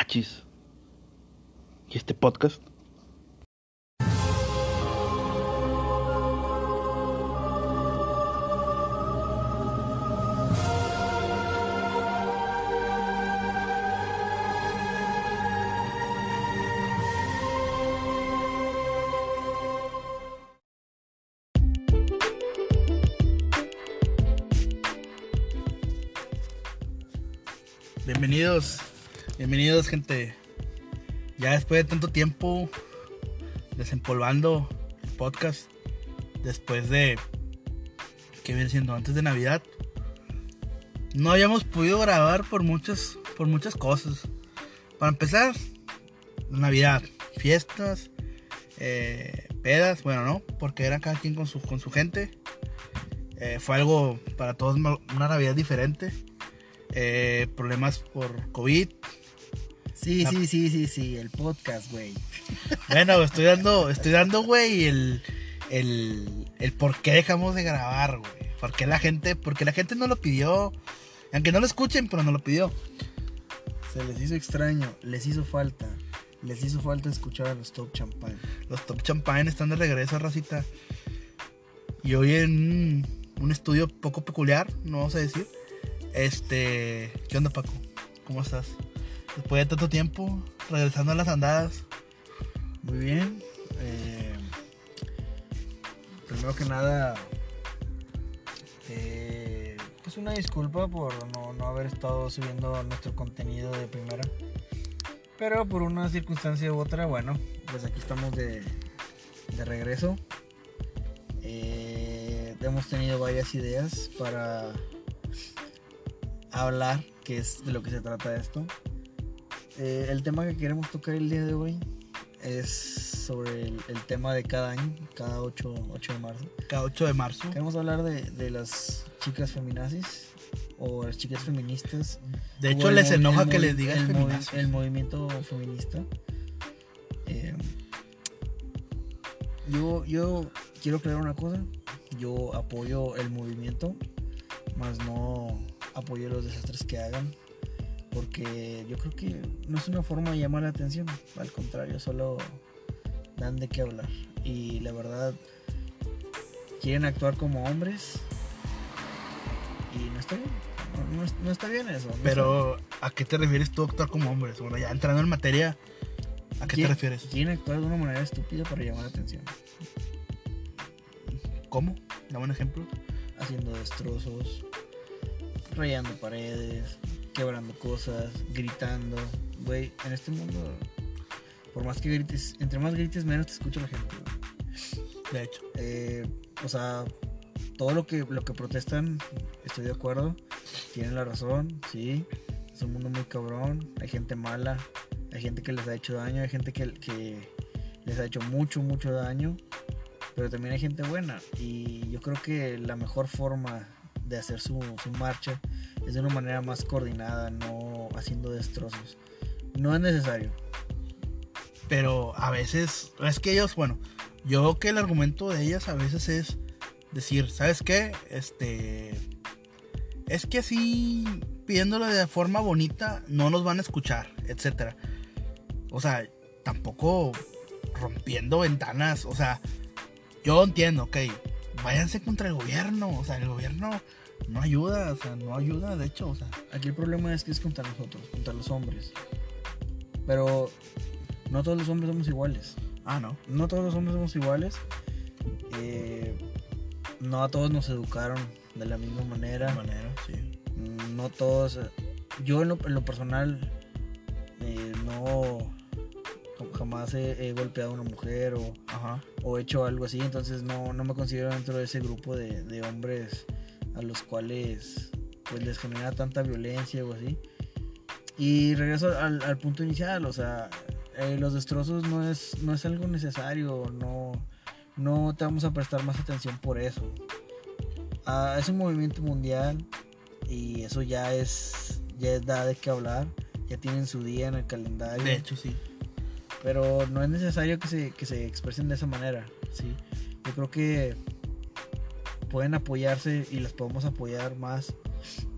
Achis. ¿Y este podcast? Gente. Ya después de tanto tiempo desempolvando el podcast, después de que viene siendo antes de Navidad, no habíamos podido grabar por muchas, por muchas cosas. Para empezar, Navidad, fiestas, eh, pedas, bueno, no, porque era cada quien con su, con su gente. Eh, fue algo para todos una Navidad diferente. Eh, problemas por COVID. Sí, sí, sí, sí, sí, el podcast, güey. Bueno, estoy dando, estoy dando, güey, el, el, el por qué dejamos de grabar, güey. Porque la gente, porque la gente no lo pidió. Aunque no lo escuchen, pero no lo pidió. Se les hizo extraño, les hizo falta. Les hizo falta escuchar a los Top Champagne. Los Top Champagne están de regreso, racita. Y hoy en un estudio poco peculiar, no vamos a decir. Este, ¿qué onda, Paco? ¿Cómo estás? Después de tanto tiempo, regresando a las andadas. Muy bien. Eh, primero que nada, eh, pues una disculpa por no, no haber estado subiendo nuestro contenido de primera. Pero por una circunstancia u otra, bueno, pues aquí estamos de, de regreso. Eh, hemos tenido varias ideas para hablar, que es de lo que se trata esto. Eh, el tema que queremos tocar el día de hoy es sobre el, el tema de cada año, cada 8, 8 de marzo. Cada 8 de marzo. Queremos hablar de, de las chicas feminazis o las chicas feministas. De hecho, les enoja que les digan el, movi- feminazis. el movimiento feminista. Eh, yo, yo quiero aclarar una cosa. Yo apoyo el movimiento, más no apoyo los desastres que hagan. Porque yo creo que no es una forma de llamar la atención. Al contrario, solo dan de qué hablar. Y la verdad, quieren actuar como hombres. Y no está bien. No, no es- no está bien eso. no Pero, ¿a qué te refieres tú actuar como hombres? Bueno, ya entrando en materia, ¿a qué te ¿Quién- refieres? Quieren actuar de una manera estúpida para llamar la atención. ¿Cómo? Dame un ejemplo. Haciendo destrozos, rayando paredes, quebrando cosas, gritando. Güey, en este mundo, por más que grites, entre más grites, menos te escucha la gente. güey. De hecho, Eh, o sea, todo lo que, lo que protestan, estoy de acuerdo. Tienen la razón, sí. Es un mundo muy cabrón. Hay gente mala. Hay gente que les ha hecho daño. Hay gente que, que les ha hecho mucho, mucho daño. Pero también hay gente buena. Y yo creo que la mejor forma de hacer su, su marcha es de una manera más coordinada, no haciendo destrozos. No es necesario. pero a veces, es que ellos, bueno, yo creo que el argumento de ellas a veces es decir, ¿sabes qué? Este, es que así, pidiéndolo de forma bonita, no nos van a escuchar, etcétera. O sea, tampoco rompiendo ventanas, o sea, yo entiendo, ok, váyanse contra el gobierno, o sea, el gobierno no ayuda, o sea, no ayuda, de hecho, o sea, Aquí el problema es que es contra nosotros, contra los hombres. Pero no todos los hombres somos iguales. ah, no, No todos los hombres somos iguales. Eh, no a todos nos educaron de la misma de manera. manera, sí. No todos. Yo en lo, en lo personal eh, no jamás he, he golpeado a una mujer o, Ajá. o hecho algo así. Entonces no, no me considero dentro de ese grupo de, de hombres a los cuales pues les genera tanta violencia o así. Y regreso al, al punto inicial, o sea, eh, los destrozos no es, no es algo necesario, no, no te vamos a prestar más atención por eso. Ah, es un movimiento mundial y eso ya es, ya es da de qué hablar, ya tienen su día en el calendario. De hecho, sí. Pero no es necesario que se, que se expresen de esa manera, ¿sí? Yo creo que pueden apoyarse y las podemos apoyar más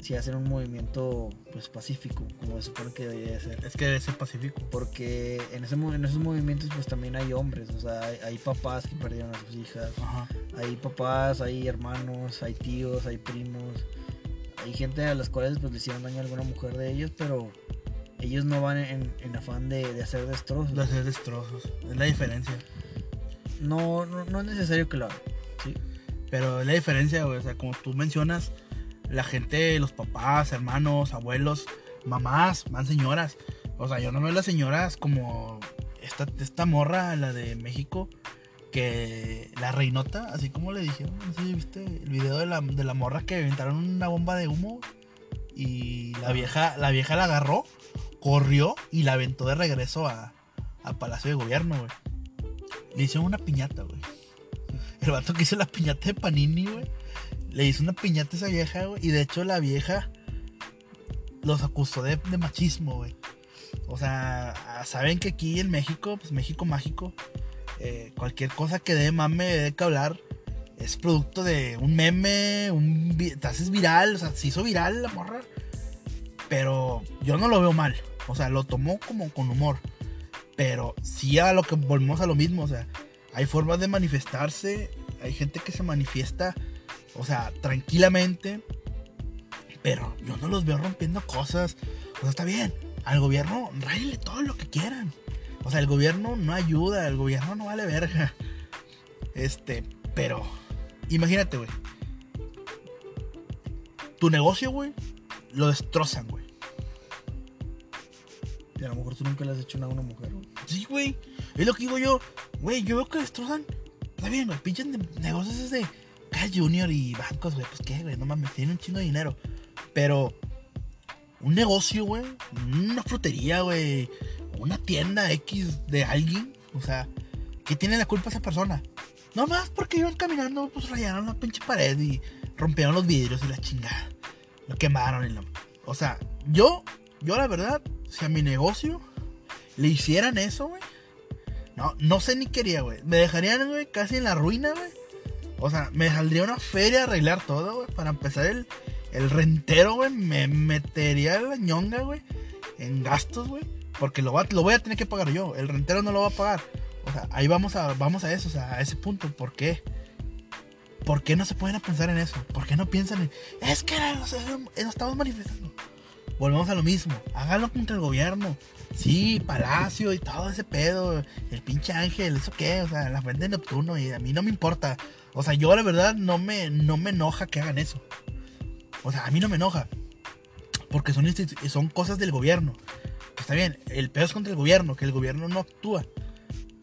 si hacen un movimiento pues pacífico, como se supone que debería de ser. Es que debe ser pacífico. Porque en, ese, en esos movimientos pues también hay hombres, o sea, hay, hay papás que perdieron a sus hijas, Ajá. hay papás, hay hermanos, hay tíos, hay primos, hay gente a las cuales pues le hicieron daño a alguna mujer de ellos, pero ellos no van en, en afán de, de hacer destrozos. De hacer destrozos. Es la diferencia. No, no, no es necesario que lo hagan. ¿sí? Pero es la diferencia, güey. O sea, como tú mencionas, la gente, los papás, hermanos, abuelos, mamás, más señoras. O sea, yo no veo a las señoras como esta, esta morra, la de México, que la reinota, así como le dijeron, no sé viste el video de la, de la morra que aventaron una bomba de humo y la vieja, la vieja la agarró, corrió y la aventó de regreso a, a Palacio de Gobierno, güey. Le hicieron una piñata, güey. El vato que hizo la piñata de Panini, güey. Le hizo una piñata a esa vieja, güey. Y de hecho la vieja los acusó de, machismo, güey. O sea, saben que aquí en México, pues México mágico, eh, cualquier cosa que dé mame, de que hablar, es producto de un meme, un te haces viral, o sea, se hizo viral la morra. Pero yo no lo veo mal. O sea, lo tomó como con humor. Pero sí a lo que volvemos a lo mismo, o sea, hay formas de manifestarse, hay gente que se manifiesta, o sea, tranquilamente, pero yo no los veo rompiendo cosas. O sea, está bien, al gobierno ráyele todo lo que quieran. O sea, el gobierno no ayuda, el gobierno no vale verga. Este, pero imagínate, güey. Tu negocio, güey, lo destrozan, güey. Y a lo mejor tú nunca le has hecho nada a una mujer. Sí, güey. Es lo que digo yo. Güey, yo veo que destrozan. Está bien, güey. Pinches ne- negocios es de Cal Junior y bancos, güey. Pues qué, güey. No mames, tienen un chingo de dinero. Pero un negocio, güey. Una frutería, güey. Una tienda X de alguien. O sea, ¿qué tiene la culpa esa persona? No más porque iban caminando, pues rayaron la pinche pared y rompieron los vidrios y la chingada. Lo quemaron y la... O sea, yo, yo la verdad, si a mi negocio le hicieran eso, güey. No, no sé ni quería, güey. Me dejarían, güey, casi en la ruina, güey. O sea, me saldría una feria a arreglar todo, güey. Para empezar el, el rentero, güey. Me metería la ñonga, güey. En gastos, güey. Porque lo, va- lo voy a tener que pagar yo. El rentero no lo va a pagar. O sea, ahí vamos a, vamos a eso, o sea, a ese punto. ¿Por qué? ¿Por qué no se pueden pensar en eso? ¿Por qué no piensan en... Es que nos, nos estamos manifestando. Volvemos a lo mismo. Háganlo contra el gobierno. Sí, Palacio y todo ese pedo. El pinche ángel, ¿eso qué? O sea, la fuente de Neptuno y a mí no me importa. O sea, yo la verdad no me, no me enoja que hagan eso. O sea, a mí no me enoja. Porque son, son cosas del gobierno. Está bien, el pedo es contra el gobierno, que el gobierno no actúa.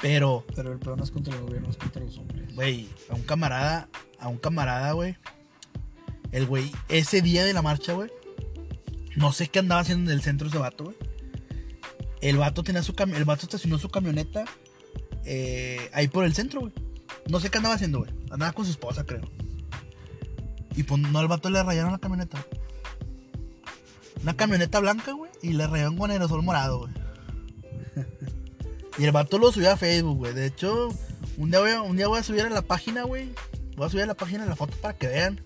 Pero, Pero el peor no es contra el gobierno, es contra los hombres. güey, a un camarada, a un camarada, güey. El güey, ese día de la marcha, güey. No sé qué andaba haciendo en el centro ese vato, güey. El vato tenía su cami- el vato estacionó su camioneta eh, ahí por el centro, güey. No sé qué andaba haciendo, güey. Andaba con su esposa, creo. Y pues no al vato le rayaron la camioneta. Una camioneta blanca, güey. Y le rayaron con aerosol morado, güey. Y el vato lo subió a Facebook, güey. De hecho, un día, voy a, un día voy a subir a la página, güey. Voy a subir a la página la foto para que vean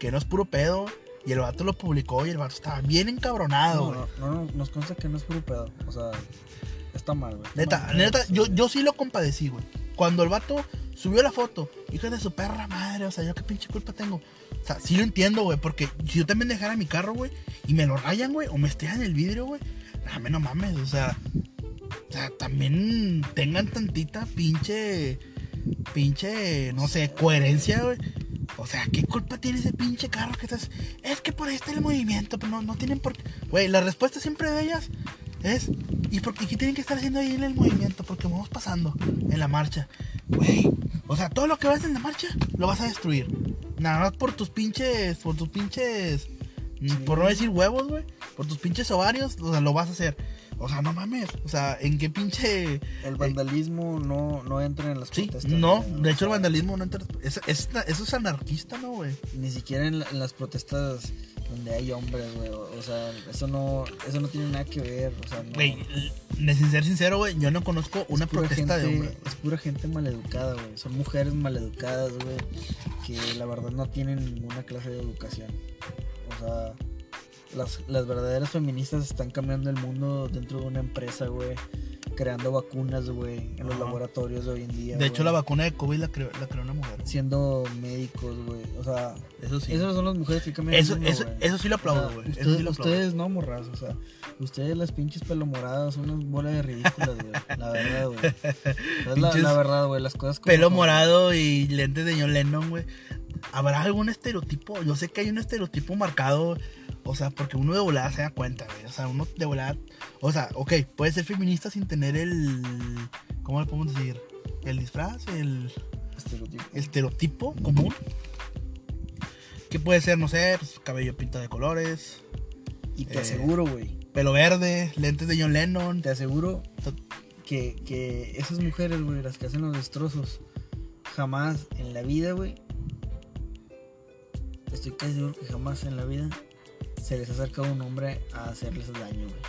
que no es puro pedo. Y el vato lo publicó y el vato estaba bien encabronado, No, güey. no, no, no, nos consta que no es puro pedo. O sea, está mal, güey. Neta, mal. neta, Sí, yo, yo sí lo compadecí, güey. Cuando el vato subió la foto, hijo de su perra madre, o sea, yo qué pinche culpa tengo. O sea, sí lo entiendo, güey, porque si yo también dejara mi carro, güey, y me lo rayan, güey, o me estrellan el vidrio, güey, dame no mames, o sea, o sea, también tengan tantita pinche, pinche, no sé, coherencia, güey. O sea, ¿qué culpa tiene ese pinche carro que estás? Es que por ahí está el movimiento, pero no, no tienen por qué. Güey, la respuesta siempre de ellas es, ¿y por qué tienen que estar haciendo ahí en el movimiento? Porque vamos pasando en la marcha. Güey, o sea, todo lo que vas en la marcha lo vas a destruir. Nada más por tus pinches, por tus pinches, mm, Sí. por no decir huevos, güey, por tus pinches ovarios, o sea, lo vas a hacer. O sea, no mames, o sea, ¿en qué pinche...? El vandalismo no, no entra en las Sí, protestas. no, de hecho el vandalismo no entra... es- es- eso es anarquista, ¿no, güey? Ni siquiera en, la- en las protestas donde hay hombres, güey. O, sea, eso no, eso no tiene nada que ver. O sea, no. Güey, sin ser sincero, güey, yo no conozco Es una protesta de gente- hombre. Es pura gente maleducada, güey. Son mujeres maleducadas, güey. Que la verdad no tienen ninguna clase de educación. O sea, las, las verdaderas feministas están cambiando el mundo dentro de una empresa, güey. Creando vacunas, güey, en los Ajá. laboratorios de hoy en día. De hecho, la vacuna de COVID la creó, la creó una mujer. güey. Siendo médicos, güey. O sea, Eso sí. esas son las mujeres que cambian Eso, el mundo, eso, güey. eso sí lo O sea, aplaudo, güey. Ustedes, sí lo aplaudo. ustedes no, morras, o sea, ustedes las pinches pelomoradas son unas bolas de ridículas, güey. La verdad, güey. Es la, verdad, güey, las cosas como Pelo son. morado y lentes de John Lennon, güey. ¿Habrá algún estereotipo? Yo sé que hay un estereotipo marcado, o sea, porque uno de volada se da cuenta, güey. O sea, uno de volada. O sea, ok, puede ser feminista sin tener el. ¿Cómo le podemos decir? El disfraz, el, Estereotipo. el estereotipo común. Que puede ser, no sé, pues, cabello pinta de colores, Y te Eh, aseguro, güey, pelo verde, lentes de John Lennon. te aseguro que, que esas mujeres, güey, las que hacen los destrozos, jamás en la vida, güey, estoy casi seguro que jamás en la vida se les ha acercado un hombre a hacerles daño, güey.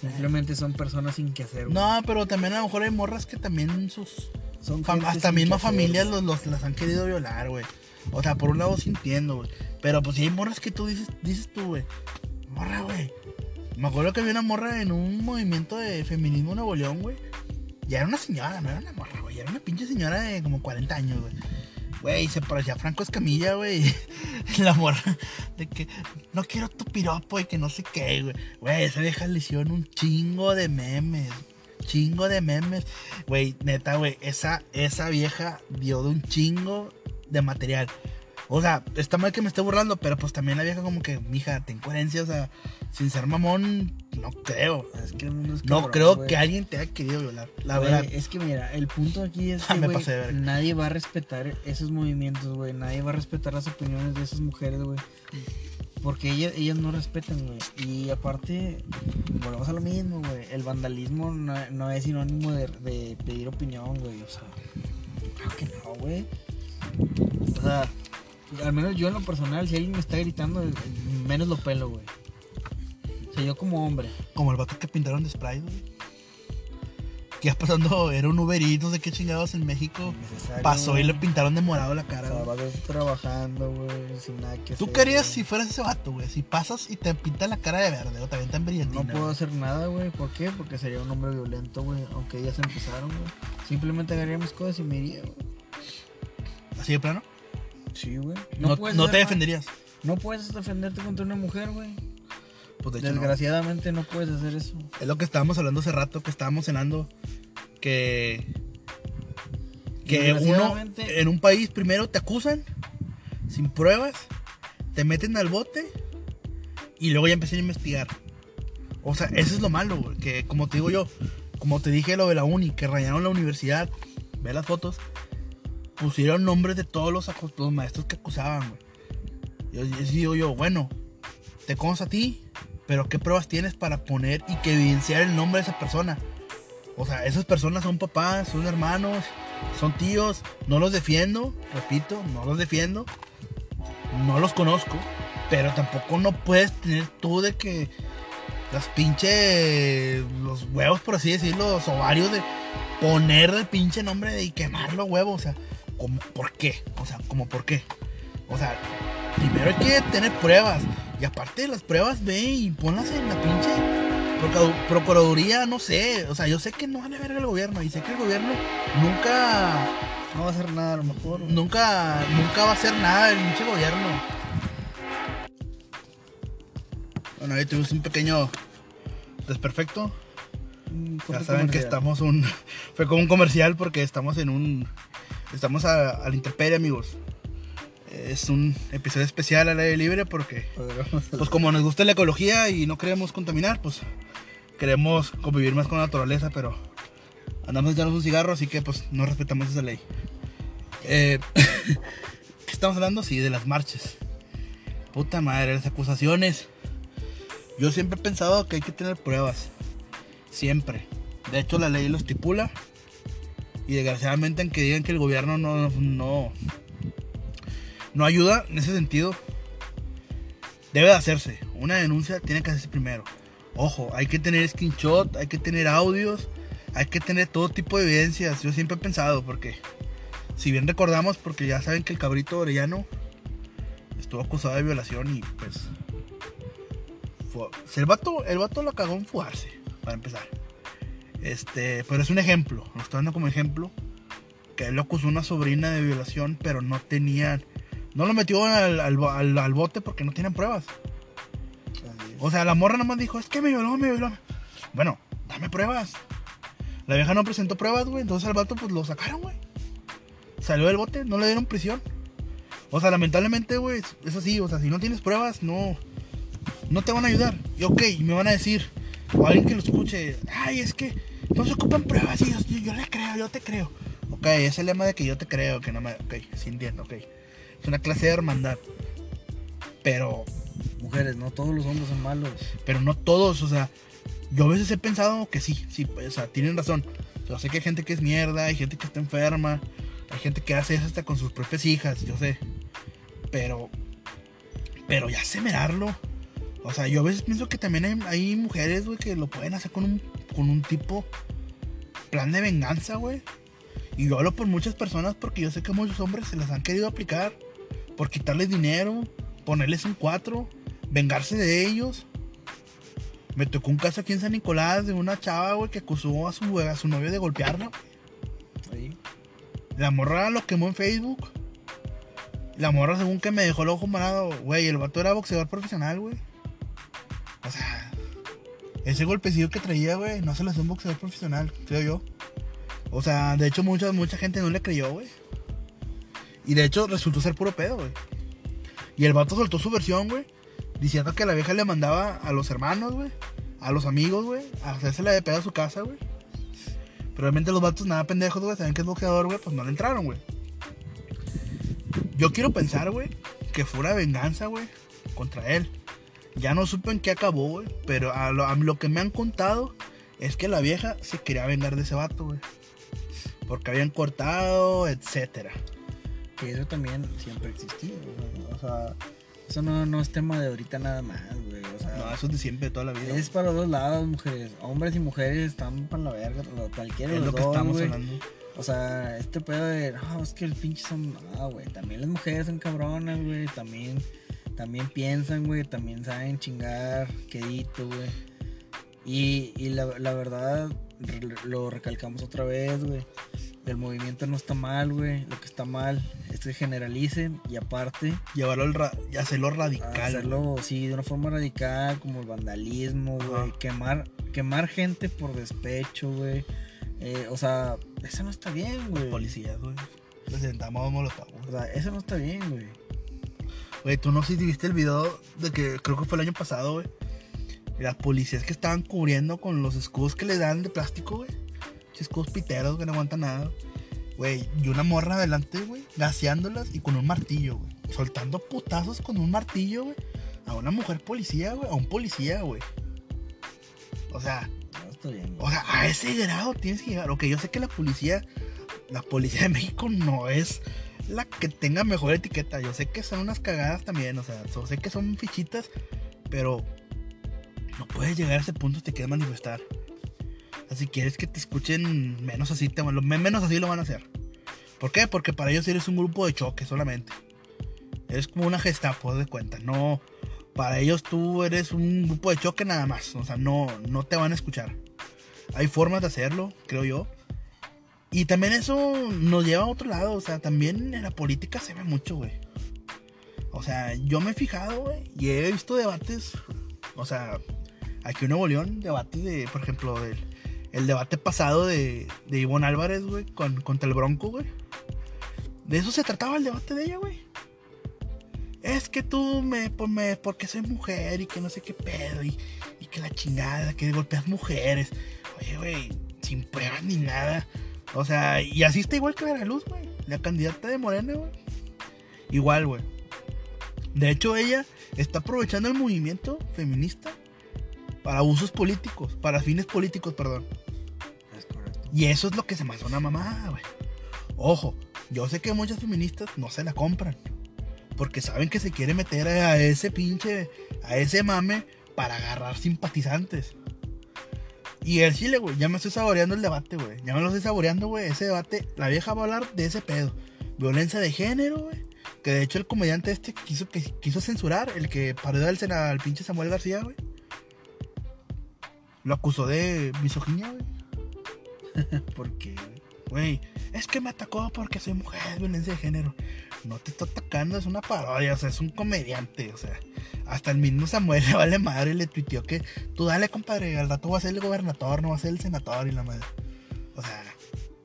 Simplemente son personas sin que hacer, güey. No, pero también a lo mejor hay morras que también sus son Fam- hasta familias güey. los, los- las han querido violar, güey. O sea, por un lado sí entiendo, güey. Pero pues si hay morras que tú dices, dices tú, güey. Morra, güey. Me acuerdo que había una morra en un movimiento de feminismo en Nuevo León, güey. Ya era una señora, no era una morra, güey. Era una pinche señora de como 40 años, güey. Güey, se parecía Franco Escamilla, güey. La morra de que no quiero tu piropo y que no sé qué, güey. Güey, esa vieja le hicieron un chingo de memes. Chingo de memes. Güey, neta, güey, esa, esa vieja dio de un chingo de material. O sea, está mal que me esté burlando, pero pues también la vieja como que, mija, ten coherencia, o sea, sin ser mamón, no creo. Es que mundo es No cabrón, creo que alguien te haya querido violar, la verdad. Es que mira, el punto aquí es Ah, que me pasé nadie va a respetar esos movimientos, güey. Nadie va a respetar las opiniones de esas mujeres, güey. Porque ellas, ellas no respetan, güey. Y aparte, volvemos a lo mismo, güey. El vandalismo no, no es sinónimo de, de pedir opinión, güey. O sea, claro que no, güey. O sea, al menos yo en lo personal, si alguien me está gritando, menos lo pelo, güey. Yo como hombre. Como el vato que pintaron de Sprite, güey. Que ya pasando, era un Uber Eats, no sé qué chingados en México. Pasó y le pintaron de morado la O cara, sea, güey. vas trabajando, güey, sin nada que ¿Tú hacer, qué harías güey. si fueras ese vato, güey? Si pasas y te pintan la cara de verde o también tan brillantina. No puedo güey? hacer nada, güey. ¿Por qué? Porque sería un hombre violento, güey. Aunque ellas empezaron, güey. Simplemente agarraría mis cosas y me iría, güey. ¿Así de plano? Sí, güey. No, puedes no hacer te nada. defenderías. No puedes defenderte contra una mujer, güey. Pues de hecho, no. Desgraciadamente no. puedes hacer eso. Es lo que estábamos hablando hace rato, que estábamos cenando. Que. Que uno en un país primero te acusan sin pruebas, te meten al bote y luego ya empiezan a investigar. O sea, eso es lo malo, güey, que como te digo yo, como te dije lo de la uni, que rayaron la universidad, ve las fotos, pusieron nombres de todos los, los maestros que acusaban, güey. Yo, yo digo yo, bueno, te consta a ti, pero ¿qué pruebas tienes para poner y que evidenciar el nombre de esa persona? O sea, esas personas son papás, son hermanos, son tíos, no los defiendo, repito, no los defiendo, no los conozco, pero tampoco no puedes tener tú de que las pinche, los huevos, por así decirlo, los ovarios de poner el pinche nombre y quemarlo huevos, o sea, ¿por qué? O sea, como, ¿por qué? O sea, primero hay que tener pruebas, y aparte de las pruebas, ve y ponlas en la pinche Procuraduría, no sé, o sea, yo sé que no van a ver el gobierno y sé que el gobierno nunca, No va a hacer nada a lo mejor. nunca, nunca va a hacer nada el pinche gobierno. Bueno, ahí tuvimos un pequeño desperfecto. Ya saben que estamos un, fue como un comercial porque estamos en un, estamos a, a la intemperie, amigos. Es un episodio especial al aire libre porque pues como nos gusta la ecología y no queremos contaminar, pues queremos convivir más con la naturaleza, pero andamos echando un cigarro, así que pues no respetamos esa ley. Eh, ¿Qué estamos hablando? Sí, de las marchas. Puta madre, las acusaciones. Yo siempre he pensado que hay que tener pruebas. Siempre. De hecho, la ley lo estipula. Y desgraciadamente, aunque digan que el gobierno no, no, no ayuda en ese sentido, debe de hacerse. Una denuncia tiene que hacerse primero. Ojo, hay que tener screenshot, hay que tener audios, hay que tener todo tipo de evidencias. Yo siempre he pensado, porque si bien recordamos, porque ya saben que el cabrito Orellano estuvo acusado de violación y pues Fu- El vato, el vato lo cagó en fugarse, para empezar. Este, pero es un ejemplo, lo estoy dando como ejemplo. Que él lo acusó una sobrina de violación, pero no tenían. No lo metió al, al, al- bote porque no tienen pruebas. O sea, la morra nomás dijo, es que me violó, me violó. Bueno, dame pruebas. La vieja no presentó pruebas, güey. Entonces al vato pues lo sacaron, güey. Salió del bote, no le dieron prisión. O sea, lamentablemente, güey, es- así. O sea, si no tienes pruebas, no, no te van a ayudar. Y ok, me van a decir, o alguien que lo escuche, ay, es que no se ocupan pruebas. Y yo, yo, yo le creo, yo te creo. Ok, es el lema de que yo te creo, que no me... Ok, sí entiendo, ok. Es una clase de hermandad. Pero Mujeres, no todos los hombres son malos. pero no todos, o sea, yo a veces he pensado que sí, sí, o sea, tienen razón. Yo sé que hay gente que es mierda, hay gente que está enferma, hay gente que hace eso hasta con sus propias hijas, yo sé. Pero, pero ya semerarlo. O sea, yo a veces pienso que también hay, hay mujeres, güey, que lo pueden hacer con un, con un tipo plan de venganza, güey. Y yo hablo por muchas personas porque yo sé que muchos hombres se las han querido aplicar por quitarles dinero, ponerles un cuatro, vengarse de ellos. Me tocó un caso aquí en San Nicolás de una chava, güey, que acusó a su, a su novio de golpearla. Ahí. La morra lo quemó en Facebook. La morra, según que me dejó el ojo morado, güey, el vato era boxeador profesional, güey. O sea, ese golpecillo que traía, güey, no se lo hace un boxeador profesional, creo yo. O sea, de hecho, mucha, mucha gente no le creyó, güey. Y de hecho, resultó ser puro pedo, güey. Y el vato soltó su versión, güey. Diciendo que la vieja le mandaba a los hermanos, güey. A los amigos, güey. A hacérsela de pedo a su casa, güey. Pero realmente los vatos nada pendejos, güey. Saben que es boxeador, güey. Pues no le entraron, güey. Yo quiero pensar, güey. Que fue una venganza, güey. Contra él. Ya no supe en qué acabó, güey. Pero a lo, lo que me han contado es que la vieja se quería vengar de ese vato, güey. Porque habían cortado, etcétera. Que eso también siempre ha existido. güey. O sea, eso no, no es tema de ahorita nada más, güey. O sea, No, eso es de siempre, de toda la vida. es para los dos lados, mujeres. Hombres y mujeres están para la verga. Cualquiera de Es los lo que dos, estamos güey. hablando. O sea, este pedo de, no, es que el pinche son, no, güey, también las mujeres son cabronas, güey, también, también piensan, güey, también saben chingar, quedito, güey. Y, y la, la verdad, lo recalcamos otra vez, güey, el movimiento no está mal, güey, lo que está mal es que generalicen y aparte Llevarlo al ra- y hacerlo radical. hacerlo, sí, de una forma radical, como el vandalismo, güey, quemar, quemar gente por despecho, güey. Eh, o sea, eso no está bien, güey. Policías, güey. Presentamos molotov. O sea, eso no está bien, güey. Güey, tú no sé si viste el video de que creo que fue el año pasado, güey. Las policías que estaban cubriendo con los escudos que le dan de plástico, güey. Escudos piteros que no aguantan nada. Güey, y una morra adelante, güey, gaseándolas y con un martillo, güey. Soltando putazos con un martillo, güey. A una mujer policía, güey. A un policía, güey. O sea, No está bien, o sea, a ese grado tienes que llegar. Ok, yo sé que la policía, la policía de México no es la que tenga mejor etiqueta. Yo sé que son unas cagadas también, o sea, yo sé que son fichitas, pero no puedes llegar a ese punto si te quieres manifestar. Si quieres que te escuchen menos así, te, menos así lo van a hacer. ¿Por qué? Porque para ellos eres un grupo de choque solamente. Eres como una gestapo, de cuenta. No, para ellos tú eres un grupo de choque nada más. O sea, no, no te van a escuchar. Hay formas de hacerlo, creo yo. Y también eso nos lleva a otro lado. O sea, también en la política se ve mucho, güey. O sea, yo me he fijado, güey, y he visto debates. O sea, aquí en Nuevo León, debates de, por ejemplo, el, el debate pasado de, de Ivonne Álvarez, güey, con, contra el Bronco, güey. De eso se trataba el debate de ella, güey. Es que tú me, pues me, porque soy mujer y que no sé qué pedo y, y que la chingada, que golpeas mujeres. Oye, güey, sin pruebas ni nada. O sea, y así está igual que Veracruz, güey. La candidata de Morena, güey. Igual, güey. De hecho, ella está aprovechando el movimiento feminista para usos políticos, para fines políticos, perdón. Y eso es lo que se me hace una mamada, güey. Ojo, yo sé que muchas feministas no se la compran. Porque saben que se quiere meter a ese pinche, a ese mame para agarrar simpatizantes. Y el chile, güey, ya me estoy saboreando el debate, güey. Ya me lo estoy saboreando, güey. Ese debate, la vieja va a hablar de ese pedo. Violencia de género, güey. Que de hecho el comediante este quiso, que, quiso censurar, el que parodió al, al pinche Samuel García, güey. lo acusó de misoginia, güey. ¿Por qué, güey? Es que me atacó porque soy mujer, violencia de género. No te está atacando, es una parodia, o sea, es un comediante, o sea. Hasta el mismo Samuel le vale madre le tuiteó que tú dale, compadre, al rato va a ser el gobernador, no va a ser el senador y la madre. O sea,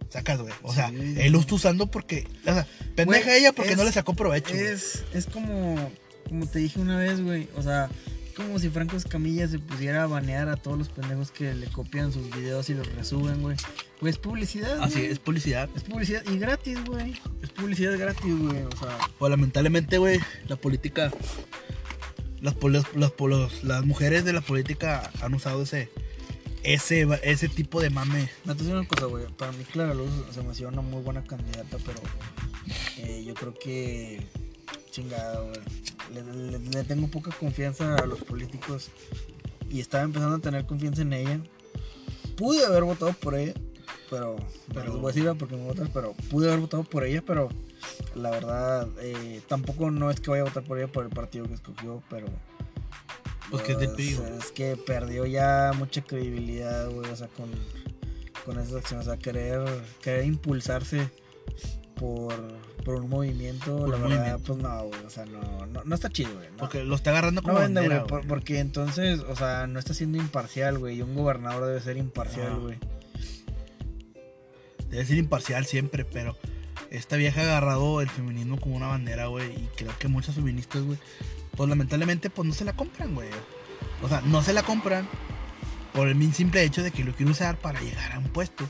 sacas, güey. O sea, Sí. él lo está usando porque, o sea, pendeja Güey, ella porque es- no le sacó provecho. Es, es como, como te dije una vez, güey. O sea, como si Franco Escamilla se pusiera a banear a todos los pendejos que le copian sus videos y los resuben, güey. Pues publicidad. Así güey. es publicidad. Es publicidad y gratis, güey. Es publicidad gratis, güey. O sea, O lamentablemente, güey, la política. Las, las, las las mujeres de la política han usado ese, ese, ese tipo de mame. no te una cosa, güey. Para mí, Clara Luz se me hacía una muy buena candidata, pero eh, yo creo que. Chingado, güey. Le, le- le tengo poca confianza a los políticos y estaba empezando a tener confianza en ella. Pude haber votado por ella, pero. Pero Pero- les voy a decir porque me votas, pero pude haber votado por ella, pero la verdad, eh, tampoco no es que vaya a votar por ella por el partido que escogió, pero. Pues que es del pues. Es que perdió ya mucha credibilidad, güey, o sea, con, con esas acciones, o sea, querer, querer impulsarse por, por un movimiento, Por la un verdad, movimiento. pues no, güey, o sea, no, no, no está chido, güey. No, Porque lo está agarrando no como vende, bandera, güey, por- güey. porque entonces, o sea, no está siendo imparcial, güey, y un gobernador debe ser imparcial, güey. Debe ser imparcial siempre, pero esta vieja ha agarrado el feminismo como una bandera, güey. Y creo que muchas feministas, güey, pues lamentablemente, pues no se la compran, güey. O sea, no se la compran por el simple hecho de que lo quiere usar para llegar a un puesto.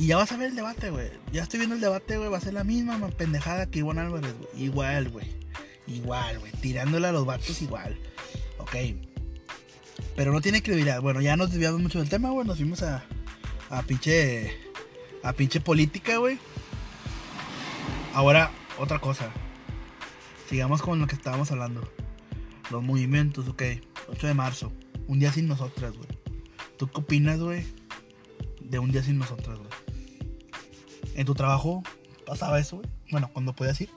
Y ya vas a ver el debate, güey. Ya estoy viendo el debate, güey. Va a ser la misma ma- pendejada que Iván Álvarez, güey. Igual, güey. Igual, güey. Tirándole a los vatos igual. Ok. Pero no tiene credibilidad. Bueno, ya nos desviamos mucho del tema, güey. Nos fuimos a, a pinche. A pinche política, güey. Ahora, otra cosa. Sigamos con lo que estábamos hablando. Los movimientos, ok. 8 de marzo. Un día sin nosotras, güey. ¿Tú qué opinas, güey? De un día sin nosotras, güey. ¿En tu trabajo pasaba eso, güey? Bueno, cuando podías ir.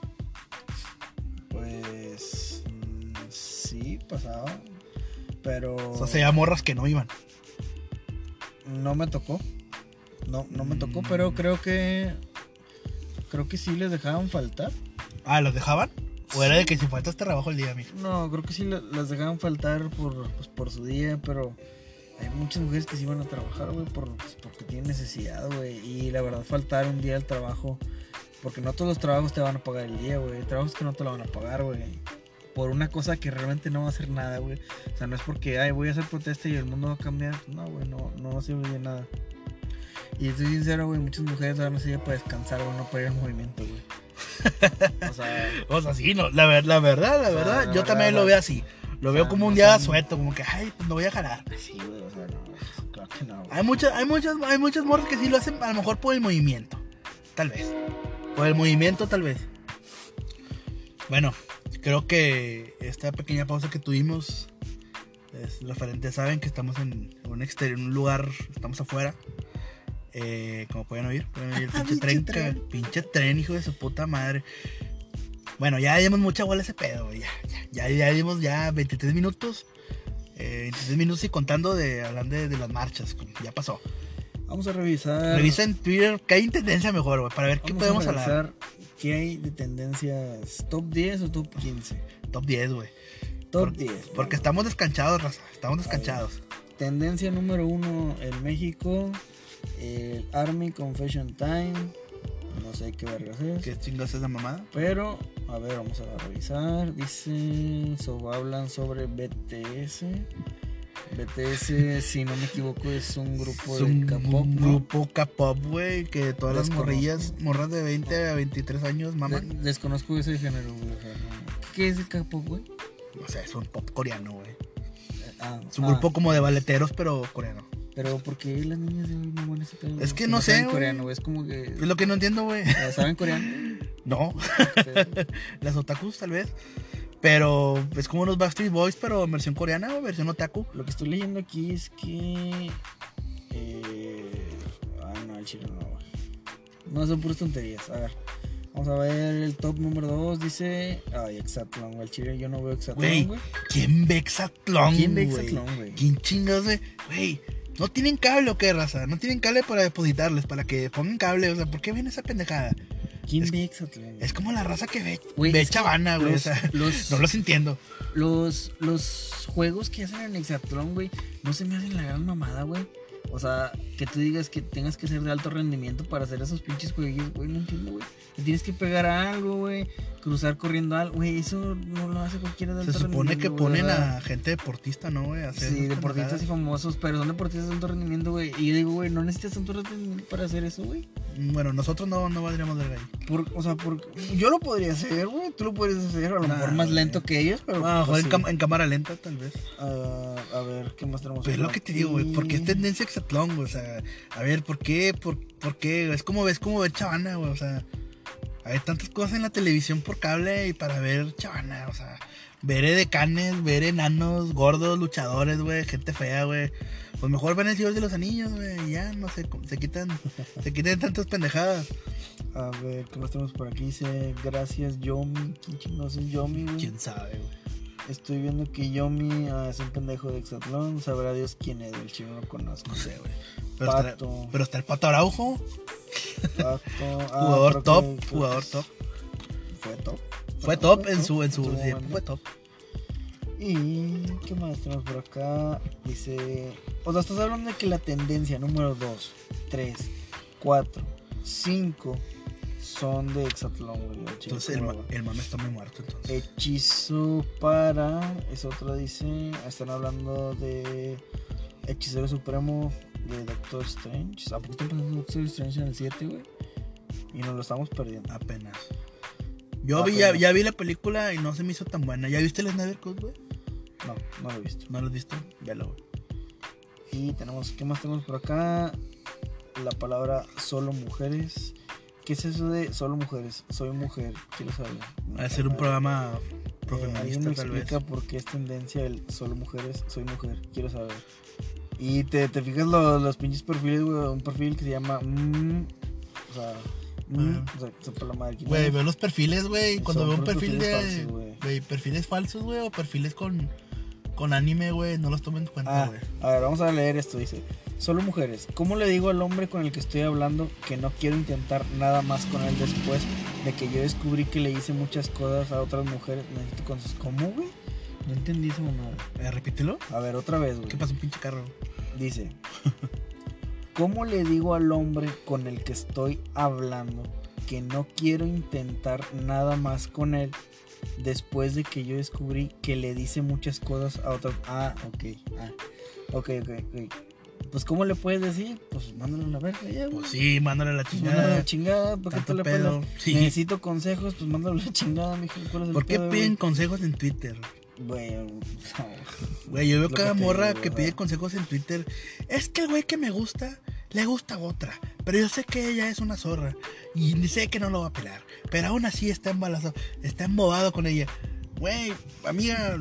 Pues mm, sí, pasaba, pero O sea, se veía morras que no iban. no me tocó. No, no me tocó, Mm. pero creo que creo que sí les dejaban faltar. Ah, ¿los dejaban? ¿O era de que si faltas te rebajo el día, amigo? No, creo que sí le- las dejaban faltar por, pues, por su día, pero hay muchas mujeres que sí van a trabajar, güey, por, pues, porque tienen necesidad, güey. Y la verdad, faltar un día al trabajo, porque no todos los trabajos te van a pagar el día, güey. Trabajos que no te lo van a pagar, güey. Por una cosa que realmente no va a hacer nada, güey. O sea, no es porque, ay, voy a hacer protesta y el mundo va a cambiar. No, güey, no, no va a servir de nada. Y estoy sincero, güey, muchas mujeres van a ser para descansar, güey, no para ir al movimiento, güey. O sea, O sea, sí, no, la, ver- la verdad, la O sea, verdad, la yo verdad, también lo veo así. Lo o veo sea, como un día son- suelto, como que, ay, pues no voy a jalar. sí, güey, o sea, no, claro que no, güey. Hay muchas, hay muchas, hay muchas morras que sí lo hacen, a lo mejor por el movimiento. Tal vez. Por el movimiento, tal vez. Bueno, creo que esta pequeña pausa que tuvimos es referente, saben que estamos en un exterior, en un lugar, estamos afuera. Eh, como pueden oír, pueden oír el Ah, pinche tren, pinche tren, hijo de su puta madre. Bueno, ya dimos mucha bola a ese pedo, güey, ya, ya, ya, ya dimos ya 23 minutos. Eh, 23 minutos y contando de, hablando de, de las marchas, ya pasó. Vamos a revisar. Revisa en Twitter qué hay en tendencia mejor, güey, para ver qué podemos a hablar. ¿Qué hay de tendencias? ¿Top 10 o top 15? Top 10, güey. Top Por- 10. Porque estamos descanchados, raza. Estamos descanchados. Tendencia número 1 en México. El Army Confession Time. No sé qué vergas es. ¿Qué chingas es esa mamada? Pero, a ver, vamos a revisar. Dice, so, hablan sobre BTS. BTS, si no me equivoco, es un grupo Es de un, K-pop. un ¿no? grupo K-pop, güey, que todas las morrillas, morras de 20 a 23 años, De- maman. desconozco ese género, güey. ¿Qué es el K-pop, güey? O sea, es un pop coreano, güey. Ah, Es un ah, grupo como de baleteros, pero coreano. Pero ¿por qué las niñas de hoy no van a ese pedo? Es que no sé, saben coreano. Es como que... Es lo que no entiendo, güey. ¿Saben coreano? No, las otakus tal vez. Pero es como los Backstreet Boys, pero en versión coreana o versión otaku. Lo que estoy leyendo aquí es que... Eh... Ah, no, el chile no, güey. No, son puras tonterías. A ver. Vamos a ver el top número 2. Dice... Ay, Exatlón, güey. El chile yo no veo Exatlón, güey. ¿quién ve Exatlón, ¿Quién ve? Exatlón, güey? ¿Quién chingas, güey? Güey, No tienen cable o qué, raza. No tienen cable para depositarles, para que pongan cable. O sea, ¿por qué ven esa pendejada? ¿Quién Es- ve? Es como la raza que ve, Güey, ve chavana, güey. O sea, los- no los entiendo. Los, los juegos que hacen en Exatlón, güey, no se me hacen la gran mamada, güey. O sea, que tú digas que tengas que ser de alto rendimiento para hacer esos pinches jueguillos, güey, no entiendo, güey. Te tienes que pegar a algo, güey, cruzar corriendo a algo, güey, eso no lo hace cualquiera de Se alto supone que güey, ponen a gente deportista, ¿no, güey? A hacer Sí, deportistas y famosos, pero son deportistas de alto rendimiento, güey. Y yo digo, güey, no necesitas tanto rendimiento para hacer eso, güey. Bueno, nosotros no, no valdríamos verga ahí. Por, o sea, por, yo lo podría hacer, güey. Tú lo podrías hacer, a lo Nah, mejor más güey. lento que ellos, pero. Ah, pues, en, sí. cam- en cámara lenta, tal vez. Ah, a ver, ¿qué más tenemos? Pero es lo que te digo, güey. ¿Por qué es tendencia güey? O sea, a ver, ¿por qué? ¿Por, por qué? Es como ves como ver chavana, güey. O sea, hay tantas cosas en la televisión por cable y para ver chavana, o sea, ver decanes, ver enanos, gordos, luchadores, güey, gente fea, güey. Pues mejor ven el Señor de los Anillos, güey, ya, no sé, se quitan, se quitan tantas pendejadas. A ver, ¿qué más tenemos por aquí? Dice, gracias, Yomi. ¿Quién chingados es Yomi, güey? ¿Quién sabe, güey? Estoy viendo que Yomi ah, es un pendejo de Exatlón. Sabrá Dios quién es, el chino no lo conozco. No sé, güey. Pero está, Pato. pero está el Pato Araujo, Pato. Ah, jugador top, que- jugador top. Fue top. Fue top en su, en su tiempo, momento. fue top. Y qué más tenemos por acá. Dice. O sea, estás hablando de que la tendencia número 2, 3, 4, 5 son de Exatlón, güey. Entonces el, ¿cómo ma- el mame está muy muerto, entonces. Hechizo para. Es otra, dice. Están hablando de. Hechicero Supremo de Doctor Strange. ¿A poco Doctor Strange en el 7, güey? Y nos lo estamos perdiendo. Apenas. Yo vi, ya vi la película y no se me hizo tan buena. ¿Ya viste el Snyder Cut, güey? No, no lo he visto. ¿No lo has visto? Velo, güey. Y tenemos, ¿qué más tenemos por acá? La palabra solo mujeres. ¿Qué es eso de solo mujeres? Soy mujer, quiero saber. Ser un programa Eh, ¿Alguien profeminista, me tal vez. explica por qué es tendencia el solo mujeres? Soy mujer, quiero saber. Y te, te fijas los, los pinches perfiles, güey. Un perfil que se llama. mm, o sea. mm, Ajá. o sea, sepa la madre Güey, veo los perfiles, güey. Cuando veo un perfil de. güey. Perfiles falsos, güey, o perfiles con. Con anime, güey, no los tomen en cuenta, Ah, güey. a ver, vamos a leer esto. Dice: Solo mujeres. ¿Cómo le digo al hombre con el que estoy hablando que no quiero intentar nada más con él después de que yo descubrí que le hice muchas cosas a otras mujeres? Necesito con sus. ¿Cómo, güey? No entendí eso, nada. Eh, repítelo. A ver, otra vez, güey. ¿Qué pasa, un pinche carro? Dice: ¿Cómo le digo al hombre con el que estoy hablando que no quiero intentar nada más con él después de que yo descubrí que le dice muchas cosas a otras? Ah, ok. Ah, ok, ok, ok. Pues, ¿cómo le puedes decir? Pues, mándalo a la verga ya, güey. Pues sí, mándale a la Pues, mándalo a chingada. la chingada, ¿por qué te le pedo. Sí. Necesito consejos, pues mándalo a la chingada, mijo. ¿Cuál es el ¿Por qué pedo, piden consejos en Twitter? Güey. Güey, yo veo cada morra digo, que ¿verdad? pide consejos en Twitter. Es que el güey que me gusta, le gusta a otra. Pero yo sé que ella es una zorra. Y sé que no lo va a pelar. Pero aún así está embalazado. Está embobado con ella. Güey, amiga,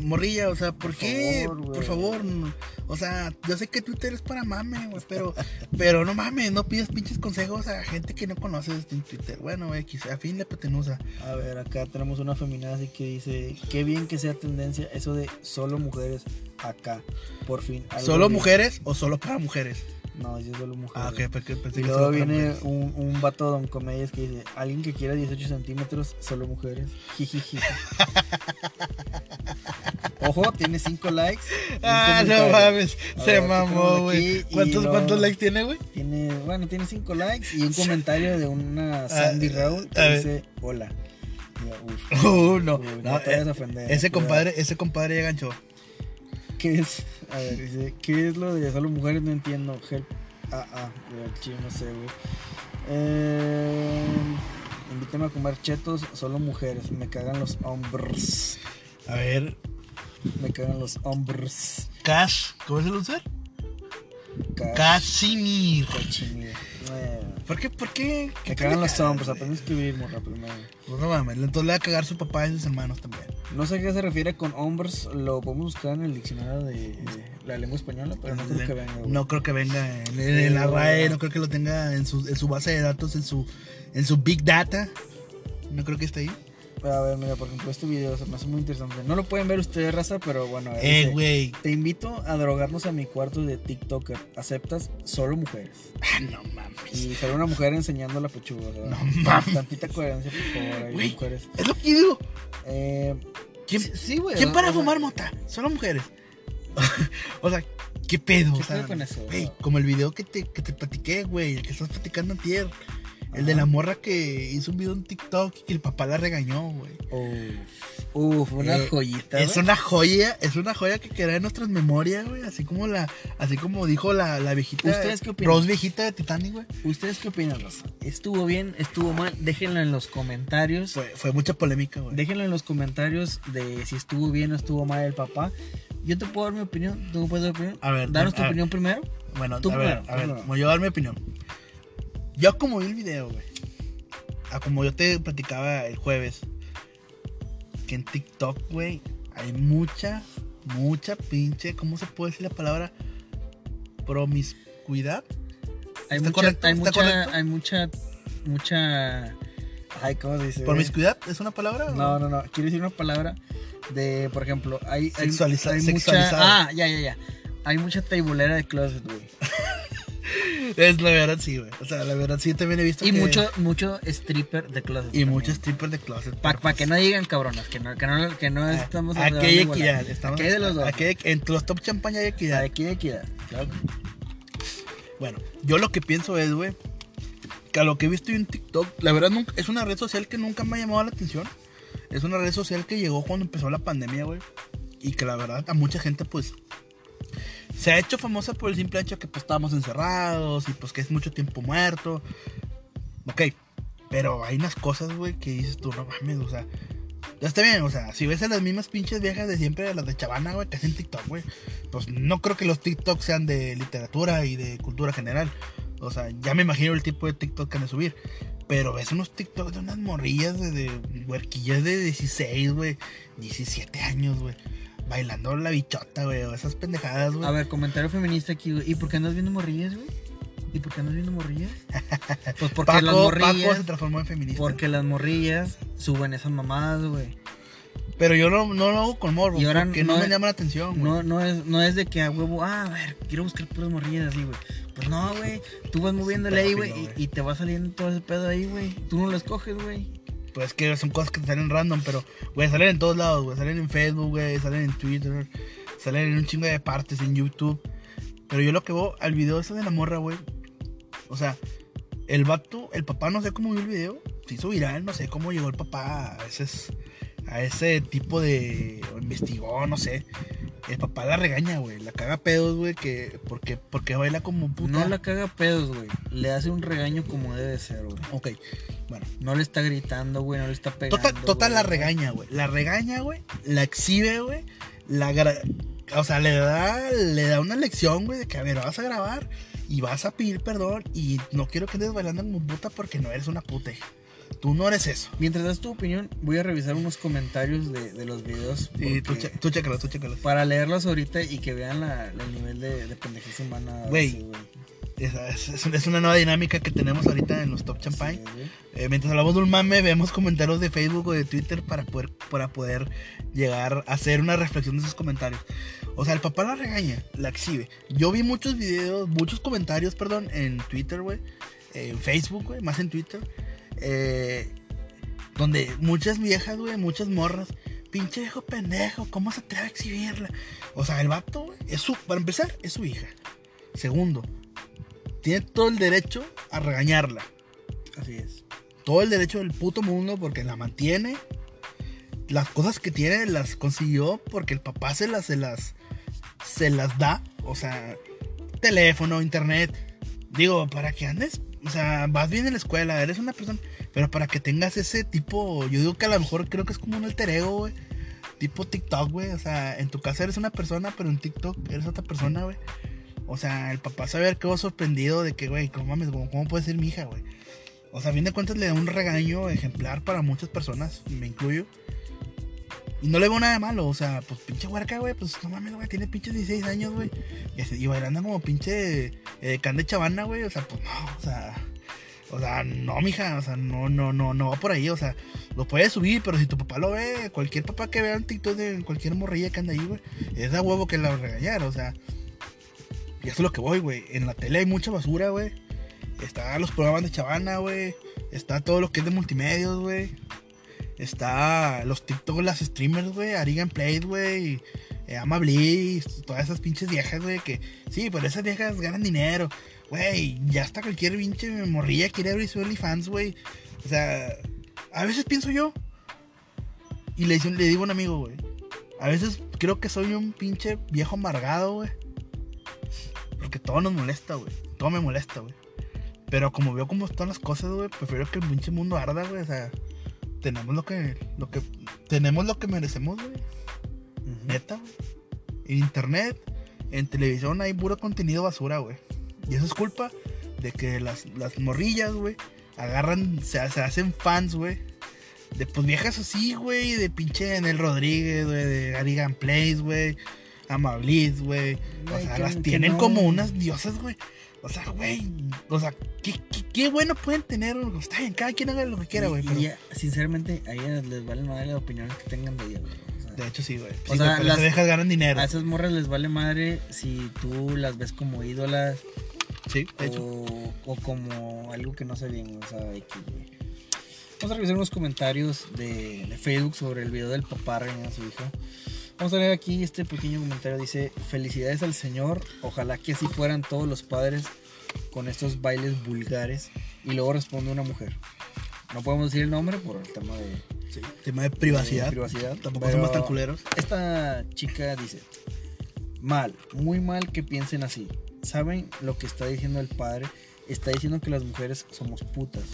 morrilla, o sea, ¿por, Por qué? favor. Por favor. no. O sea, yo sé que Twitter es para mame, güey. Pero, pero no mames, no pidas pinches consejos a gente que no conoces en Twitter. Bueno, X, a fin de petenusa. A ver, acá tenemos una feminazi que dice, qué bien que sea tendencia eso de solo mujeres acá, por fin. ¿Solo bien". mujeres o solo para mujeres? No, yo solo mujeres. Ah, ok, porque pensé Y luego viene un, un vato don comedias que dice, alguien que quiera 18 centímetros, solo mujeres. Jijiji. Ojo, tiene 5 likes. Ah, no mames, A se ver, ¿qué mamó, güey. ¿Cuántos, luego- ¿Cuántos likes tiene, güey? Tiene, bueno, tiene 5 likes y un comentario de una Sandy Ah, Raúl que ver. dice, hola. Uf, Uh, no, uy, no, te vayas eh, a ofender. ese cuidado. compadre, ese compadre ya ganchó. ¿Qué es? A ver, dice, ¿qué es lo de solo mujeres? No entiendo. Help. Ah, ah, no sé, güey. Eh, invítame a comer chetos, solo mujeres. Me cagan los hombres. A ver, Me cagan los hombres. Cash, ¿cómo es el user? Ca- Casimir. Eh, ¿Por qué? ¿Por qué? Me ¿Qué cagan los hombres. Aprende a escribir, morra, primero. Pues no mames, entonces le va a cagar su papá y sus hermanos también. No sé a qué se refiere con hombres. Lo podemos buscar en el diccionario de, de la lengua española, pero no creo que venga. güey. No creo que venga en, en- en la RAE, no creo que lo tenga en su, en su base de datos, en su, en su Big Data. No creo que esté ahí. A ver, mira, por ejemplo, este video se me hace muy interesante. No lo pueden ver ustedes, raza, pero bueno. Eh, güey. Te invito a drogarnos a mi cuarto de TikToker. ¿Aceptas? Solo mujeres. Ah, no mames. Y sale una mujer enseñando la pechuga. sea, No mames. Tantita coherencia, por favor, Güey. mujeres. Es lo que digo. Eh, ¿Quién, sí, güey. ¿quién para o sea, fumar mota? Solo mujeres. o sea, ¿qué pedo? ¿Qué O sea, con eso? Güey, como el video que te, que te platiqué, güey, el que estás platicando antier. El de la morra que hizo un video en TikTok y que el papá la regañó, güey. Uf, uf, una Eh, joyita. Es una joya, es una joya que queda en nuestras memorias, güey. Así como la, así como dijo la, la viejita. ¿Ustedes qué opinan? Rose viejita de Titanic, güey. ¿Ustedes qué opinan, raza? ¿Estuvo bien? ¿Estuvo mal? Déjenlo en los comentarios. Fue, fue mucha polémica, güey. Déjenlo en los comentarios de si estuvo bien o estuvo mal el papá. Yo te puedo dar mi opinión. ¿Tú puedes dar opinión? A ver, Danos tu a ver. opinión primero. Bueno, Tú a ver, a ver, voy a dar mi opinión. Yo como vi el video, güey. A como yo te platicaba el jueves. Que en TikTok, güey, hay mucha, mucha pinche, ¿cómo se puede decir la palabra? Promiscuidad. Hay ¿Está mucha, correcto? hay ¿Está mucha, correcto? hay mucha, mucha. Ay, ¿cómo se dice? ¿Promiscuidad es una palabra? No, no, no. Quiero decir una palabra de, por ejemplo, hay, Sexualiza- hay mucha. Ah, ya, ya, ya. Hay mucha taibulera de closet, güey. Es la verdad, sí, güey. O sea, la verdad, sí, también he visto Y que- mucho, mucho stripper de closet. Y también. muchos strippers de closet. Para pero, que pues, no digan cabronas, que no, que no, que no estamos Aquí hay equidad. Estamos, Aquí hay de los dos. aquí hay- entre los top champaña hay equidad. Aquí hay equidad. Claro. Bueno, yo lo que pienso es, güey, que a lo que he visto en TikTok, la verdad nunca, es una red social que nunca me ha llamado la atención. Es una red social que llegó cuando empezó la pandemia, güey. Y que la verdad a mucha gente, pues, se ha hecho famosa por el simple hecho que pues estábamos encerrados y pues que es mucho tiempo muerto. Ok, pero hay unas cosas, güey, que dices tú, no mames, o sea... Ya está bien, o sea, si ves a las mismas pinches viejas de siempre, las de Chavana, güey, que hacen TikTok, güey, pues no creo que los TikTok sean de literatura y de cultura general. O sea, ya me imagino el tipo de TikTok que han de subir. Pero ves unos TikTok de unas morrillas de, de de 16, güey, 17 años, güey, bailando la bichota, güey, o esas pendejadas, güey. A ver, comentario feminista aquí, güey. ¿Y por qué andas viendo morrillas, güey? ¿Y por qué andas viendo morrillas? Pues porque Paco, las morrillas. Paco se transformó en feminista. Porque las morrillas suben esas mamadas, güey. Pero yo no, no lo hago con morbo, Y ahora porque no, no me es- llama la atención, güey. No, no, es, no es de que a huevo, ah, a ver, quiero buscar puras morrillas así, güey. Pues no, güey. Tú vas moviéndole ahí, güey, y, y te va saliendo todo ese pedo ahí, güey. Tú no lo escoges, güey. Pues que son cosas que salen random, pero, güey, salen en todos lados, güey. Salen en Facebook, güey, salen en Twitter, salen en un chingo de partes, en YouTube. Pero yo lo que veo al video ese de la morra, güey. O sea, el vato, el papá, no sé cómo vio el video. Se hizo viral, no sé cómo llegó el papá a ese, a ese tipo de. o investigó, no sé. El papá la regaña, güey. La caga pedos, güey, que. Porque, porque baila como puta. No la caga pedos, güey. Le hace un regaño como debe ser, güey. Ok, bueno. No le está gritando, güey, no le está pegando. Total, güey. la regaña, güey. La regaña, güey. La exhibe, güey. La gra- o sea, le da, le da una lección, güey, de que a ver, vas a grabar y vas a pedir perdón y no quiero que andes bailando como puta porque no eres una puta. hija. Tú no eres eso. Mientras das tu opinión, voy a revisar unos comentarios de, de los videos. Y tú, che- tú chécalo, tú chécalo. Para leerlos ahorita y que vean la, la- el nivel de, de pendejez humana. Güey. Es, es- es una nueva dinámica que tenemos ahorita en los Top Champagne. Sí. Eh, mientras hablamos de un mame, vemos comentarios de Facebook o de Twitter para poder, para poder llegar a hacer una reflexión de esos comentarios. O sea, el papá la regaña, la exhibe. Yo vi muchos videos, muchos comentarios, perdón, en Twitter, güey. En Facebook, güey, más en Twitter. Eh, donde muchas viejas, güey, muchas morras. Pinche viejo pendejo, ¿cómo se atreve a exhibirla? O sea, el vato, es su, para empezar, es su hija. Segundo, tiene todo el derecho a regañarla Así es. todo el derecho del puto mundo porque la mantiene. Las cosas que tiene las consiguió porque el papá se las, se las, se las da. O sea, teléfono, internet. Digo, para que andes, o sea, vas bien en la escuela, eres una persona, pero para que tengas ese tipo, yo digo que a lo mejor creo que es como un alter ego, güey. Tipo TikTok, güey. O sea, en tu casa eres una persona, pero en TikTok eres otra persona, güey. O sea, el papá sabe haber quedado sorprendido de que, güey, ¿cómo mames? ¿Cómo, cómo puede ser mi hija, güey? O sea, a fin de cuentas le da un regaño ejemplar para muchas personas, me incluyo. Y no le veo nada de malo, o sea, pues pinche huerca, güey, pues no mames, güey, tiene pinches 16 años, güey. Y, y bailando como pinche eh, can de chavana, güey, o sea, pues no, o sea. O sea, no, mija, o sea, no, no, no, no va por ahí, o sea, lo puedes subir, pero si tu papá lo ve, cualquier papá que vea un TikTok de cualquier morrilla que anda ahí, güey, es a huevo que la va a regañar, o sea, y eso es lo que voy, güey. En la tele hay mucha basura, güey. Está los programas de Chavana, güey. Está todo lo que es de multimedios, güey. Está los TikTok, las streamers, güey. Arigan Play, güey. Eh, Ama todas esas pinches viejas, güey. Que sí, pero esas viejas ganan dinero. Güey, ya hasta cualquier pinche morrilla quiere abrir su OnlyFans, güey. O sea, a veces pienso yo. Y le, le digo a un amigo, güey. A veces creo que soy un pinche viejo amargado, güey. Porque todo nos molesta, güey. Todo me molesta, güey. Pero como veo cómo están las cosas, güey, prefiero que el pinche mundo arda, güey. O sea, tenemos lo que, lo que, tenemos lo que merecemos, güey. Neta, güey. En internet, en televisión hay puro contenido basura, güey. Y eso es culpa de que las, las morrillas, güey, agarran, se, se hacen fans, güey. De pues viejas así, güey, de pinche Enel Rodríguez, güey, de Gary Place, güey. Amablis, güey. O sea, las tienen no. como unas diosas, güey. O sea, güey. O sea, ¿qué, qué, qué bueno pueden tener. Está bien, cada quien haga lo que quiera, güey. Y- Pero, sinceramente, a ellas les vale madre las opiniones que tengan de ellas, güey. O sea, de hecho, sí, güey. Sí, O sea, las- esas viejas ganan dinero. a esas morras les vale madre si tú las ves como ídolas Sí, de hecho. o, o como algo que no sé bien, o sea, güey. Vamos a revisar unos comentarios de, de Facebook sobre el video del papá regañando a su hija. Vamos a leer aquí este pequeño comentario. Dice, felicidades al Señor. Ojalá que así fueran todos los padres con estos bailes vulgares. Y luego responde una mujer. No podemos decir el nombre por el tema de, Sí, tema de privacidad. de privacidad. Tampoco pero somos tan culeros. Esta chica dice, mal, muy mal que piensen así. ¿Saben lo que está diciendo el padre? Está diciendo que las mujeres somos putas.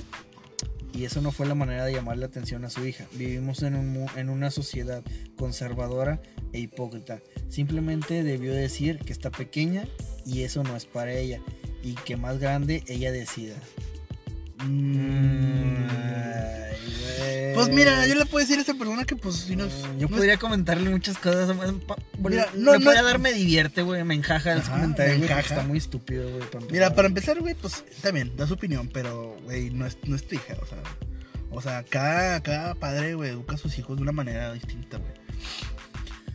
Y eso no fue la manera de llamar la atención a su hija. Vivimos en, un en una sociedad conservadora e hipócrita. Simplemente debió decir que está pequeña y eso no es para ella. Y que más grande ella decida. Mm. Ay. Pues mira, yo le puedo decir a esa persona que, pues, si no es. Mm, Yo no es- podría comentarle muchas cosas. Mira, no, no, me no- puede dar me divierte, güey. Me enjaja el Ajá, comentario, me encaja. Está muy estúpido, güey. para. Mira, para empezar, güey, pues también da su opinión, pero, güey, no es, no es tu hija, o sea. O sea, cada, cada padre, güey, educa a sus hijos de una manera distinta, güey.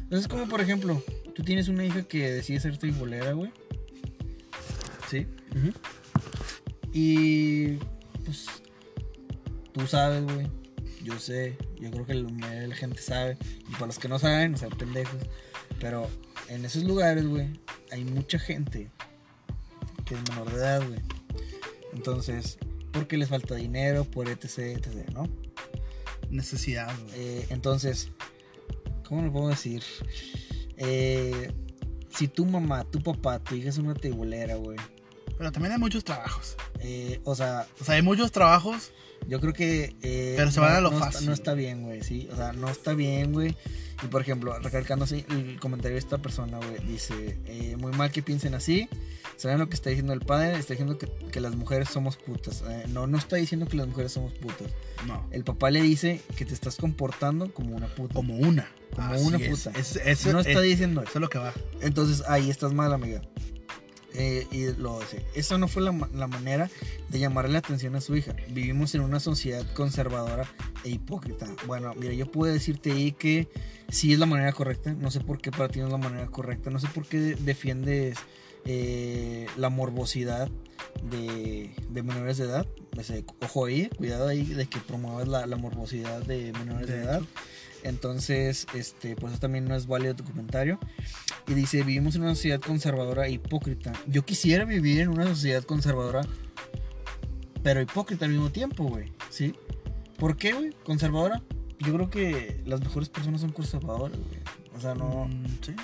Entonces, como por ejemplo, tú tienes una hija que decide ser tribolera, güey. Sí. Y pues tú sabes, güey. Yo sé, yo creo que la mayoría de la gente sabe. Y para los que no saben, o sea, pendejos. Pero en esos lugares, güey, hay mucha gente que es menor de edad, güey. Entonces, porque les falta dinero, por etc, etc, ¿no? Necesidad, güey. Eh, entonces, ¿cómo lo puedo decir? Eh, si tu mamá, tu papá, tu hija es una tebolera, güey. Pero también hay muchos trabajos. Eh, o sea, O sea, hay muchos trabajos. yo creo que. eh, Pero se no, van a lo no está- fácil. no está bien, güey, sí. O sea, no está bien, güey. Y por ejemplo, recalcando así el comentario de esta persona, güey, dice: eh, Muy mal que piensen así. ¿Saben lo que está diciendo el padre? Está diciendo que, que las mujeres somos putas. Eh, no, no está diciendo que las mujeres somos putas. No. El papá le dice que te estás comportando como una puta. Como una. Como Así una es. puta. Es- eso, no está es, diciendo eso eso. es lo que va. Entonces ahí estás mal, amiga. Eh, y lo dice. Eso no fue la, la manera de llamarle la atención a su hija. Vivimos en una sociedad conservadora e hipócrita. Bueno, mira, yo puedo decirte ahí que sí es la manera correcta. No sé por qué para ti no es la manera correcta. No sé por qué de- defiendes eh, la morbosidad de, de menores de edad. Ojo ahí, cuidado ahí de que promuevas la, la morbosidad de menores de, De edad. hecho. Entonces, este, pues eso también no es válido tu comentario. Y dice, vivimos en una sociedad conservadora e hipócrita. Yo quisiera vivir en una sociedad conservadora, pero hipócrita al mismo tiempo, güey. ¿Sí? ¿Por qué, güey? Conservadora. Yo creo que las mejores personas son conservadoras, güey. O sea, no... Mm, sí.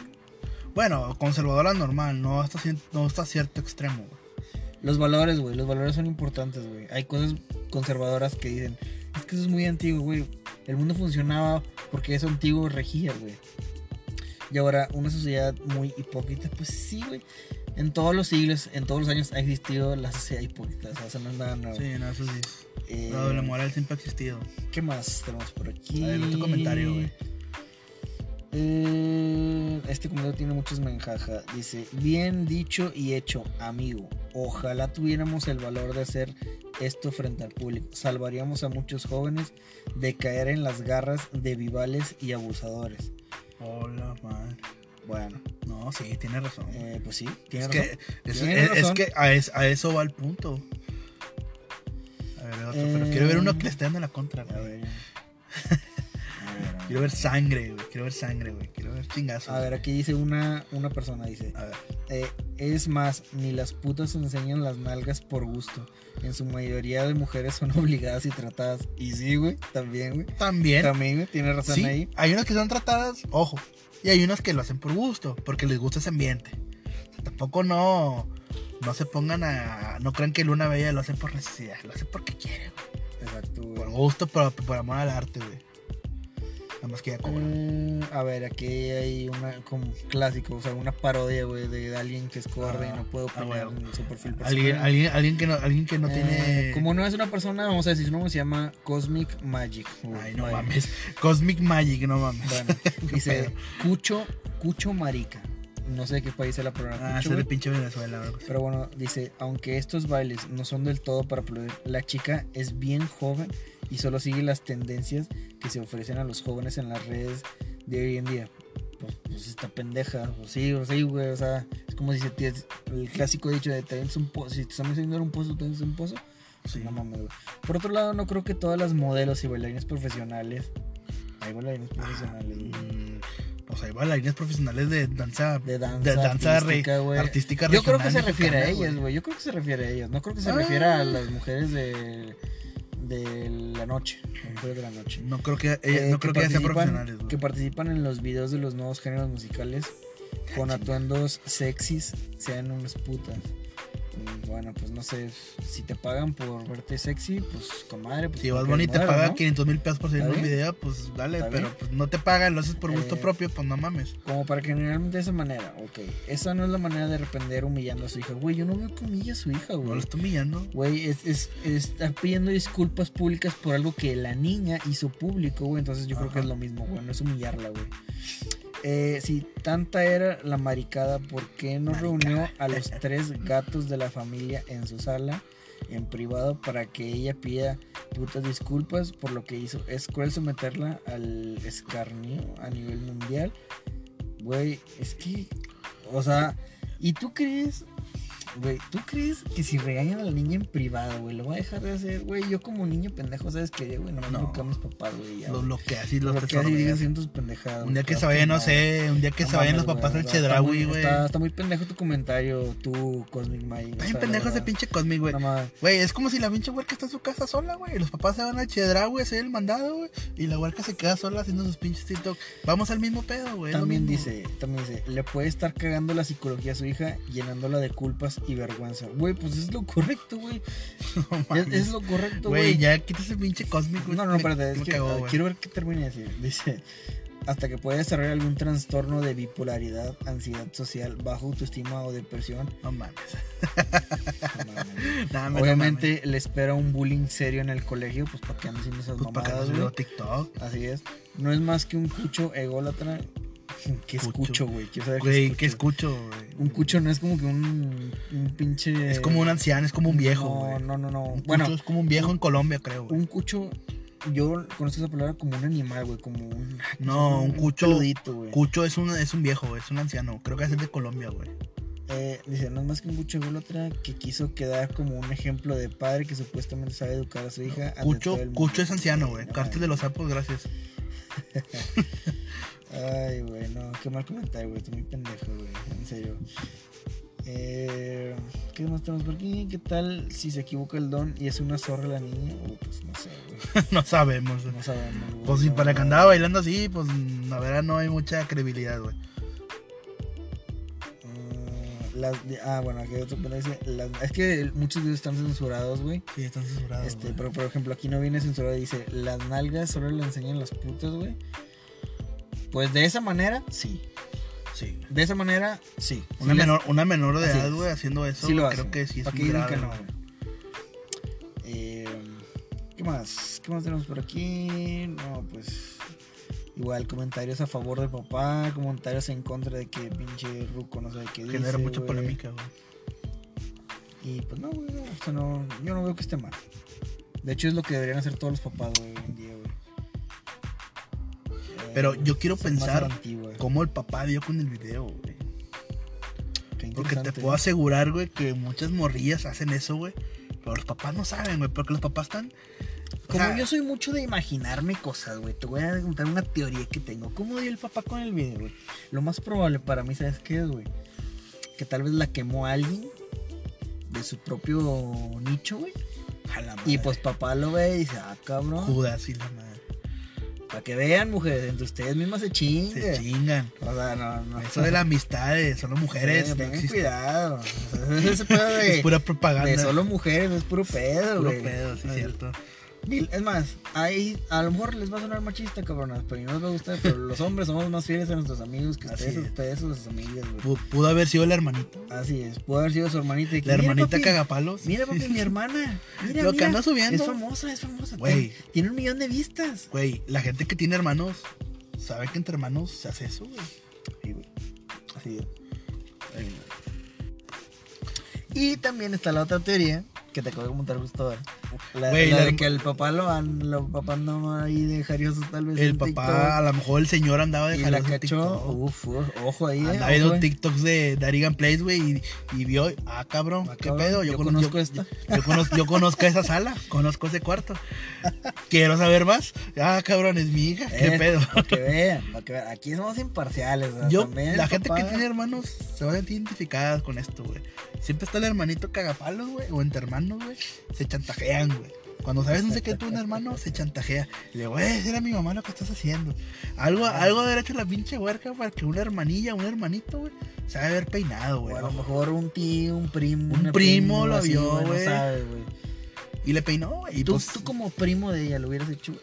Bueno, conservadora normal, no hasta, no hasta cierto extremo, güey. Los valores, güey. Los valores son importantes, güey. Hay cosas conservadoras que dicen, es que eso es muy antiguo, güey. El mundo funcionaba porque eso antiguo regía, güey. Y ahora, una sociedad muy hipócrita, pues sí, güey. En todos los siglos, en todos los años ha existido la sociedad hipócrita. O sea, eso no es nada nuevo. Sí, no, eso sí. Eh, La moral siempre ha existido. ¿Qué más tenemos por aquí? A ver, otro comentario, güey. Eh, este comentario tiene muchos menjaja. Dice, bien dicho y hecho, amigo. Ojalá tuviéramos el valor de hacer esto frente al público. Salvaríamos a muchos jóvenes de caer en las garras de vivales y abusadores. Hola, man. Bueno, No, sí, tiene razón. eh, pues sí, tiene es, razón. que, es, Tiene es- que a, es- a eso va el punto. A ver, otro, pero Eh, quiero ver uno que le esté dando la contra, güey. ver. A ver, a ver. Quiero ver sangre, güey. Quiero ver sangre, güey. Quiero ver chingazos. A ver, aquí dice una, una persona, dice, A ver. eh, es más, ni las putas enseñan las nalgas por gusto. En su mayoría de mujeres son obligadas y tratadas. Y sí, güey, también, güey. También. También, güey, tiene razón Sí, ahí. hay unas que son tratadas, ojo. Y hay unas que lo hacen por gusto, porque les gusta ese ambiente. O sea, tampoco no, no se pongan a. No crean que Luna Bella lo hace por necesidad, lo hace porque quiere, güey. Exacto, güey. Por gusto, por, por amor al arte, güey. Nada más que ya cobra. Mm, a ver, aquí hay una como clásico, o sea, una parodia, güey, de alguien que es cobarde Ah, y no puede ah, opinar bueno. en su perfil Alguien, personal. alguien, alguien que no, alguien que no Eh, tiene. Como no es una persona, vamos a decir su nombre, se llama Cosmic Magic. güey. Ay, no Magic. mames. Cosmic Magic, no mames. Bueno, dice. Cucho, Cucho Marica. No sé de qué país es la palabra Ah, es de pinche Venezuela, güey. Pero bueno, dice, aunque estos bailes no son del todo para aplaudir, la chica es bien joven y solo sigue las tendencias que se ofrecen a los jóvenes en las redes de hoy en día. Pues, pues está pendeja, pues sí, o sí, güey, o sea, es como si se te- el clásico dicho de te un pozo, si te están haciendo un pozo, te un pozo. Sí. No mames, güey. Por otro lado, no creo que todas las modelos y bailarines profesionales, hay bailarines profesionales, güey, Mm, Pues hay bailarines profesionales de danza. de danza, de danza artística, re- artística Yo creo que se refiere a ellas, güey. Yo creo que se refiere a ellas. No creo que se Ah. refiere a las mujeres de, de la noche. mujeres de la noche. No creo que, ellas- Eh, no creo que ellas sean profesionales, güey. Que participan en los videos de los nuevos géneros musicales con atuendos sexys, sean unas putas. Bueno, pues no sé, si te pagan por verte sexy, pues comadre. Pues Si eres Bunny te paga ¿no? 500 mil pesos por salir en ¿Está un video, pues dale, ¿Está pero pues no te pagan, lo haces por gusto Eh, propio, pues no mames. Como para que generalmente de esa manera, ok. Esa no es la manera de repender humillando a su hija. Güey, yo no veo que humilla a su hija, No güey. lo estoy humillando. Güey, es, es- está pidiendo disculpas públicas por algo que la niña hizo público, güey. Entonces yo creo que es lo mismo, güey. No es humillarla, güey. Eh, si tanta era la maricada, ¿por qué no reunió a los tres gatos de la familia en su sala, en privado, para que ella pida putas disculpas por lo que hizo? Es cruel someterla al escarnio a nivel mundial. Güey, es que, o sea, ¿y tú crees Güey, ¿tú crees que si regañan a la niña en privado, güey, lo va a dejar de hacer? Güey, yo como niño pendejo, ¿sabes qué? Güey, nomás No. no. a mis papás, güey. ya, Lo güey. bloquea así, Lo los que así digan tesoros. haciendo sus pendejadas. Un día que se vayan, no sé, un día que se vayan los papás al Chedraui, güey. Está, está muy pendejo tu comentario, tú, Cosmic Mike. Está bien pendejo ese pinche Cosmic, güey. Güey, es como si la pinche huerca está en su casa sola, güey. y Los papás se van al Chedraui a hacer el mandado, güey. Y la huerca se queda sola haciendo sus pinches TikTok. Vamos al mismo pedo, güey. También dice, también dice, le puede estar cagando la psicología a su hija, llenándola de culpas y vergüenza. Güey, pues es lo correcto, güey. No Es, lo correcto, Güey, güey. ya quita ese pinche Cosmic, güey. No, no, Me- espérate, es que cagó, quiero ver qué termina decir. Dice, hasta que puede desarrollar algún trastorno de bipolaridad, ansiedad social, baja autoestima o depresión. No mames. No mames. Obviamente le espera un bullying serio en el colegio, pues para que ande haciendo esas. Pues mamadas, güey. TikTok. Así es. No es más que un cucho ególatra. ¿Qué es Cucho. cucho, güey? Saber Güey, qué ¿qué es cucho. escucho, güey? Un cucho no es como que un, un pinche. Es como un anciano, es como un viejo, No, güey. no, no, no. Un Bueno, cucho es como un viejo en Colombia, creo, güey. un cucho. Yo conozco esa palabra como un animal, güey. Como un. No, un cucho- peludito, güey. Cucho es un, es un viejo, es un anciano. Creo que es de Colombia, güey. Eh, dice, no es más que un cucho ególatra que quiso quedar como un ejemplo de padre que supuestamente sabe educar a su hija. Cucho. Cucho es anciano, güey. No, Cártel de los sapos, gracias. Ay, güey, no, qué mal comentario, güey. Estoy muy pendejo, güey. En serio. Eh, ¿Qué más tenemos por aquí? ¿Qué tal si se equivoca el don y es una zorra la niña? Uh, pues no sé, güey. no sabemos, güey. No sabemos, güey. Pues si No, para que no. andaba bailando así, pues la verdad no hay mucha credibilidad, güey. Ah, las ah, bueno, aquí hay otro dice. las- es que muchos videos están censurados, güey. Sí, están censurados. Este, pero por ejemplo, aquí no viene censurado y dice: Las nalgas solo le enseñan las putas, güey. Pues de esa manera, sí. Sí. De esa manera, sí. Una Sí menor, una menor de edad, güey, haciendo eso, Sí lo hacen. creo que sí es ¿Para muy grave, que no? Eh, ¿Qué más? ¿Qué más tenemos por aquí? No, pues. Igual comentarios a favor del papá, comentarios en contra de que pinche Ruco no sabe qué dice. Genera mucha polémica, güey. Y pues no, güey, no, o sea, no, yo no veo que esté mal. De hecho es lo que deberían hacer todos los papás, güey, hoy en día. Pero yo quiero pensar. Cómo el papá dio con el video, güey. Porque te puedo asegurar, güey, que muchas morrillas hacen eso, güey. Pero los papás no saben, güey, porque los papás están... Como sea, yo soy mucho de imaginarme cosas, güey, te voy a contar una teoría que tengo. ¿Cómo dio el papá con el video, güey? Lo más probable para mí, ¿sabes qué es, güey? Que tal vez la quemó alguien de su propio nicho, güey. Y pues papá lo ve y dice, ah, cabrón. Judas y la madre. Para que vean, mujeres, entre ustedes mismas se Se chinguen. chingan. O sea, no, no. Eso de la amistad, eh, solo mujeres. Sí, no tengan cuidado. O sea, de, Es pura propaganda. de solo mujeres es puro pedo, Puro güey. pedo, sí, Ay, cierto. Es más, ahí a lo mejor les va a sonar machista, cabronas, pero no les va a gustar, pero los hombres somos más fieles a nuestros amigos que ustedes, es. ustedes sus familias, güey. Pu- Pudo haber sido la hermanita. Así es, pudo haber sido su hermanita. y que, La "Mira, hermanita papi, cagapalos. Mira, papi, mi hermana. Mira, Lo que anda subiendo. Es famosa, es famosa. Güey. Tiene, tiene un millón de vistas. Güey, la gente que tiene hermanos sabe que entre hermanos se hace eso, güey. Sí, güey. Así es. Y también está la otra teoría que te acabo de comentar justo ahora. La, la la de que el papá lo ahí de jarioso tal vez. El papá, a lo mejor el señor andaba de y la cachó. TikTok. Uf, ojo ahí, eh. Andaba ojo, viendo eh. TikToks de Darigan Place, güey, y, y vio, ah, cabrón, Ah, ¿qué cabrón, pedo? yo cono- conozco esta. Yo conozco, yo conozco esa sala, conozco ese cuarto. Quiero saber más. Ah, cabrón, es mi hija, ¿qué Eh, pedo? Para que vean, para que vean. Aquí somos imparciales. sea, Yo, también la gente papá- que tiene hermanos se va a sentir identificada con esto, güey. Siempre está el hermanito cagapalos, güey, o entre hermanos, güey, se chantajean, güey. Cuando sabes un secreto de un hermano, se chantajea. Le voy a decir a mi mamá lo que estás haciendo. Algo, algo de haber hecho la pinche huerca para que una hermanilla, un hermanito, güey, se haber peinado, O güey. a lo mejor un tío, un primo. Un primo prima, lo así, vio, güey. Y le peinó, güey. Y Tú, pues, tú como primo de ella lo hubieras hecho.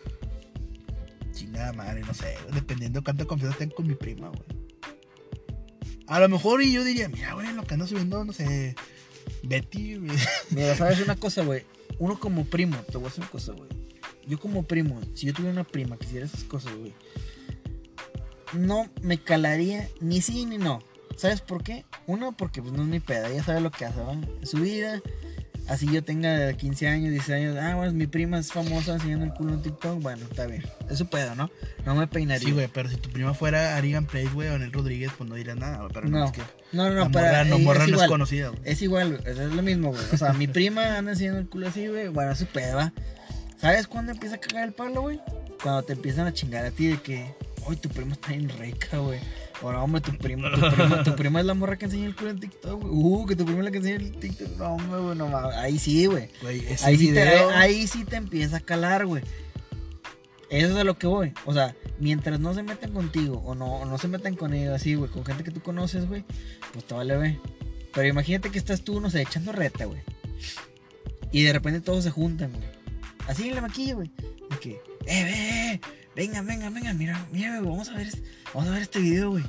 chingada madre, no sé, dependiendo de cuánta confianza tengo con mi prima, güey. A lo mejor y yo diría, mira, güey, lo que anda subiendo, no sé, Betty, güey. Mira, sabes una cosa, güey. Uno como primo, te voy a decir una cosa, güey. Yo como primo, si yo tuviera una prima que hiciera esas cosas, güey, no me calaría ni sí ni no. ¿Sabes por qué? Uno, porque pues no es mi pedo, ella sabe lo que hace, ¿va? Su vida. Así yo tenga 15 años, 16 años, ah, bueno, mi prima es famosa enseñando el culo en TikTok, bueno, está bien. Es su pedo, ¿no? No me peinaría. Sí, güey, pero si tu prima fuera Arigan Place, güey, o Anel Rodríguez, pues no dirías nada, güey. Pero no, No, es que no, no, no, morra, no, morra es no es conocida, güey. Es igual, es lo mismo, güey. O sea, mi prima anda enseñando el culo así, güey. Bueno, es su pedo, ¿va? ¿Sabes cuándo empieza a cagar el palo, güey? Cuando te empiezan a chingar a ti de que, uy, tu prima está bien rica, güey. No, hombre, tu prima, tu prima, tu prima es la morra que enseña el culo en TikTok, güey. Uh, que tu prima es la que enseña el TikTok. No, hombre, güey, no mames. Ahí sí, güey. Ahí, sí te, ahí sí te empieza a calar, güey. Eso es a lo que voy. O sea, mientras no se metan contigo o no, o no se metan con ellos así, güey, con gente que tú conoces, güey, pues te vale, güey. Pero imagínate que estás tú, no sé, echando reta, güey. Y de repente todos se juntan, güey. Así en la maquilla, güey. De que, eh, ve, eh, venga, venga, venga, mira, mira, güey, vamos a ver, este- vamos a ver este video, güey.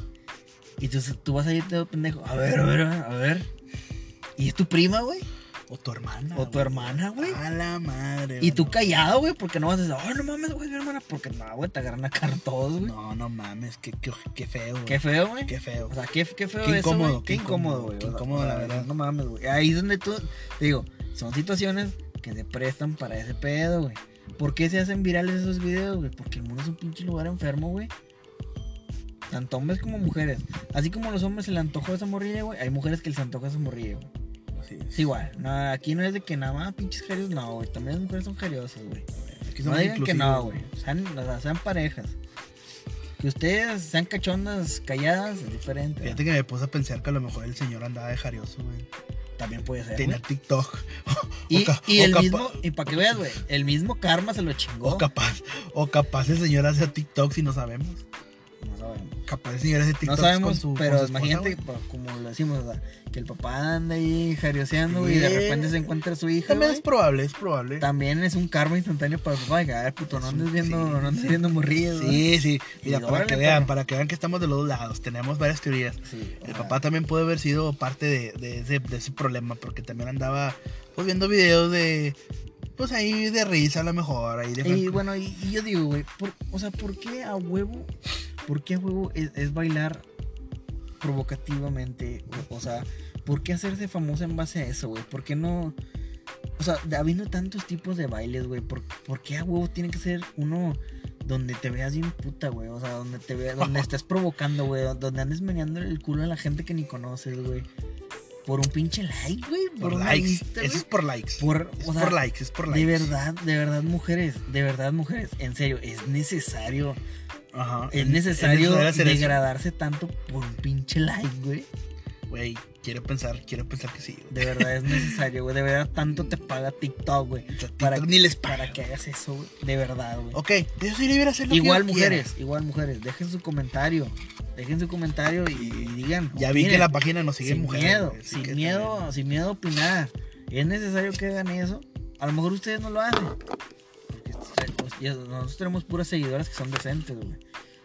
Y tú, tú vas a ir todo pendejo. A ver, a ver, a ver. ¿Y es tu prima, güey? o tu hermana. O tu hermana, güey. A la madre. Y tú callado, güey, porque no vas a decir, ay, no mames, güey, mi hermana, porque no, güey, te agarran a cara todos, güey. No, no mames, qué, qué, qué feo, güey. Qué feo, güey. Qué feo. O sea, qué, qué feo Qué incómodo. Qué incómodo, güey. qué incómodo, la verdad. No mames, güey. Ahí es donde tú, te digo, son situaciones que se prestan para ese pedo, güey. ¿Por qué se hacen virales esos videos, güey? Porque el mundo es un pinche lugar enfermo, güey. Tanto hombres como mujeres. Así como a los hombres se le antojó esa morrilla, güey. Hay mujeres que les antoja esa morrilla, güey. Así es. Igual. No, aquí no es de que nada más pinches jarios, no, güey. También las mujeres son jariosas, güey. No digan que no, güey. Sean, o sea, sean parejas. Que ustedes sean cachondas, calladas, es diferente. Fíjate que me puse a pensar que a lo mejor el señor andaba de jarioso, güey. También puede ser. Güey. TikTok. Y, o ca- y o el mismo, y para que veas, güey, el mismo karma se lo chingó. O capaz, o capaz el señor hace TikTok si no sabemos. No sabemos. Capaz señor hace TikTok No sabemos, con su pero esposa, imagínate, como lo decimos, o sea, que el papá anda ahí jarioseando y de Sí. repente se encuentra su hija. También es probable, es probable. También es un karma instantáneo para el papá. que, A ver, puto, no Es andes viendo, sí, no andes sí. viendo güey. Sí, sí. Mira, Y para que vean, para que vean que estamos de los dos lados. Tenemos varias teorías. Sí, El ajá. papá también puede haber sido parte de, de ese, de ese problema, porque también andaba pues, viendo videos de, Pues ahí de risa a lo mejor, ahí de... Y bueno, y, y yo digo, güey, o sea, ¿por qué a huevo? ¿Por qué a huevo es, es bailar provocativamente? O, o sea, ¿por qué hacerse famosa en base a eso, güey? ¿Por qué no...? O sea, habiendo tantos tipos de bailes, güey, ¿por, por qué a huevo tiene que ser uno donde te veas bien puta, güey? O sea, donde te veas, donde estés provocando, güey, donde andes meneando el culo a la gente que ni conoces, güey. Por un pinche like, güey. Por, likes. vista, Eso es por likes. Por, es o sea, por likes, es por likes. de verdad, de verdad, mujeres, de verdad, mujeres, en serio, es necesario, Ajá. es necesario degradarse tanto por un pinche like, güey. Güey, quiero pensar, quiero pensar que sí. güey. De verdad es necesario, güey. De verdad, tanto te paga TikTok, güey. O sea, Para, TikTok ni les paga. para que hagas eso, güey. De verdad, güey. Ok, yo soy libre de hacer lo que Igual quiera. mujeres, igual mujeres, dejen su comentario. Dejen su comentario y, y digan. Ya vi que opinen. la página nos sigue sin mujeres. miedo, güey, sin que miedo, también. sin miedo a opinar. Es necesario que hagan eso. A lo mejor ustedes no lo hacen. Porque nosotros tenemos puras seguidoras que son decentes, güey.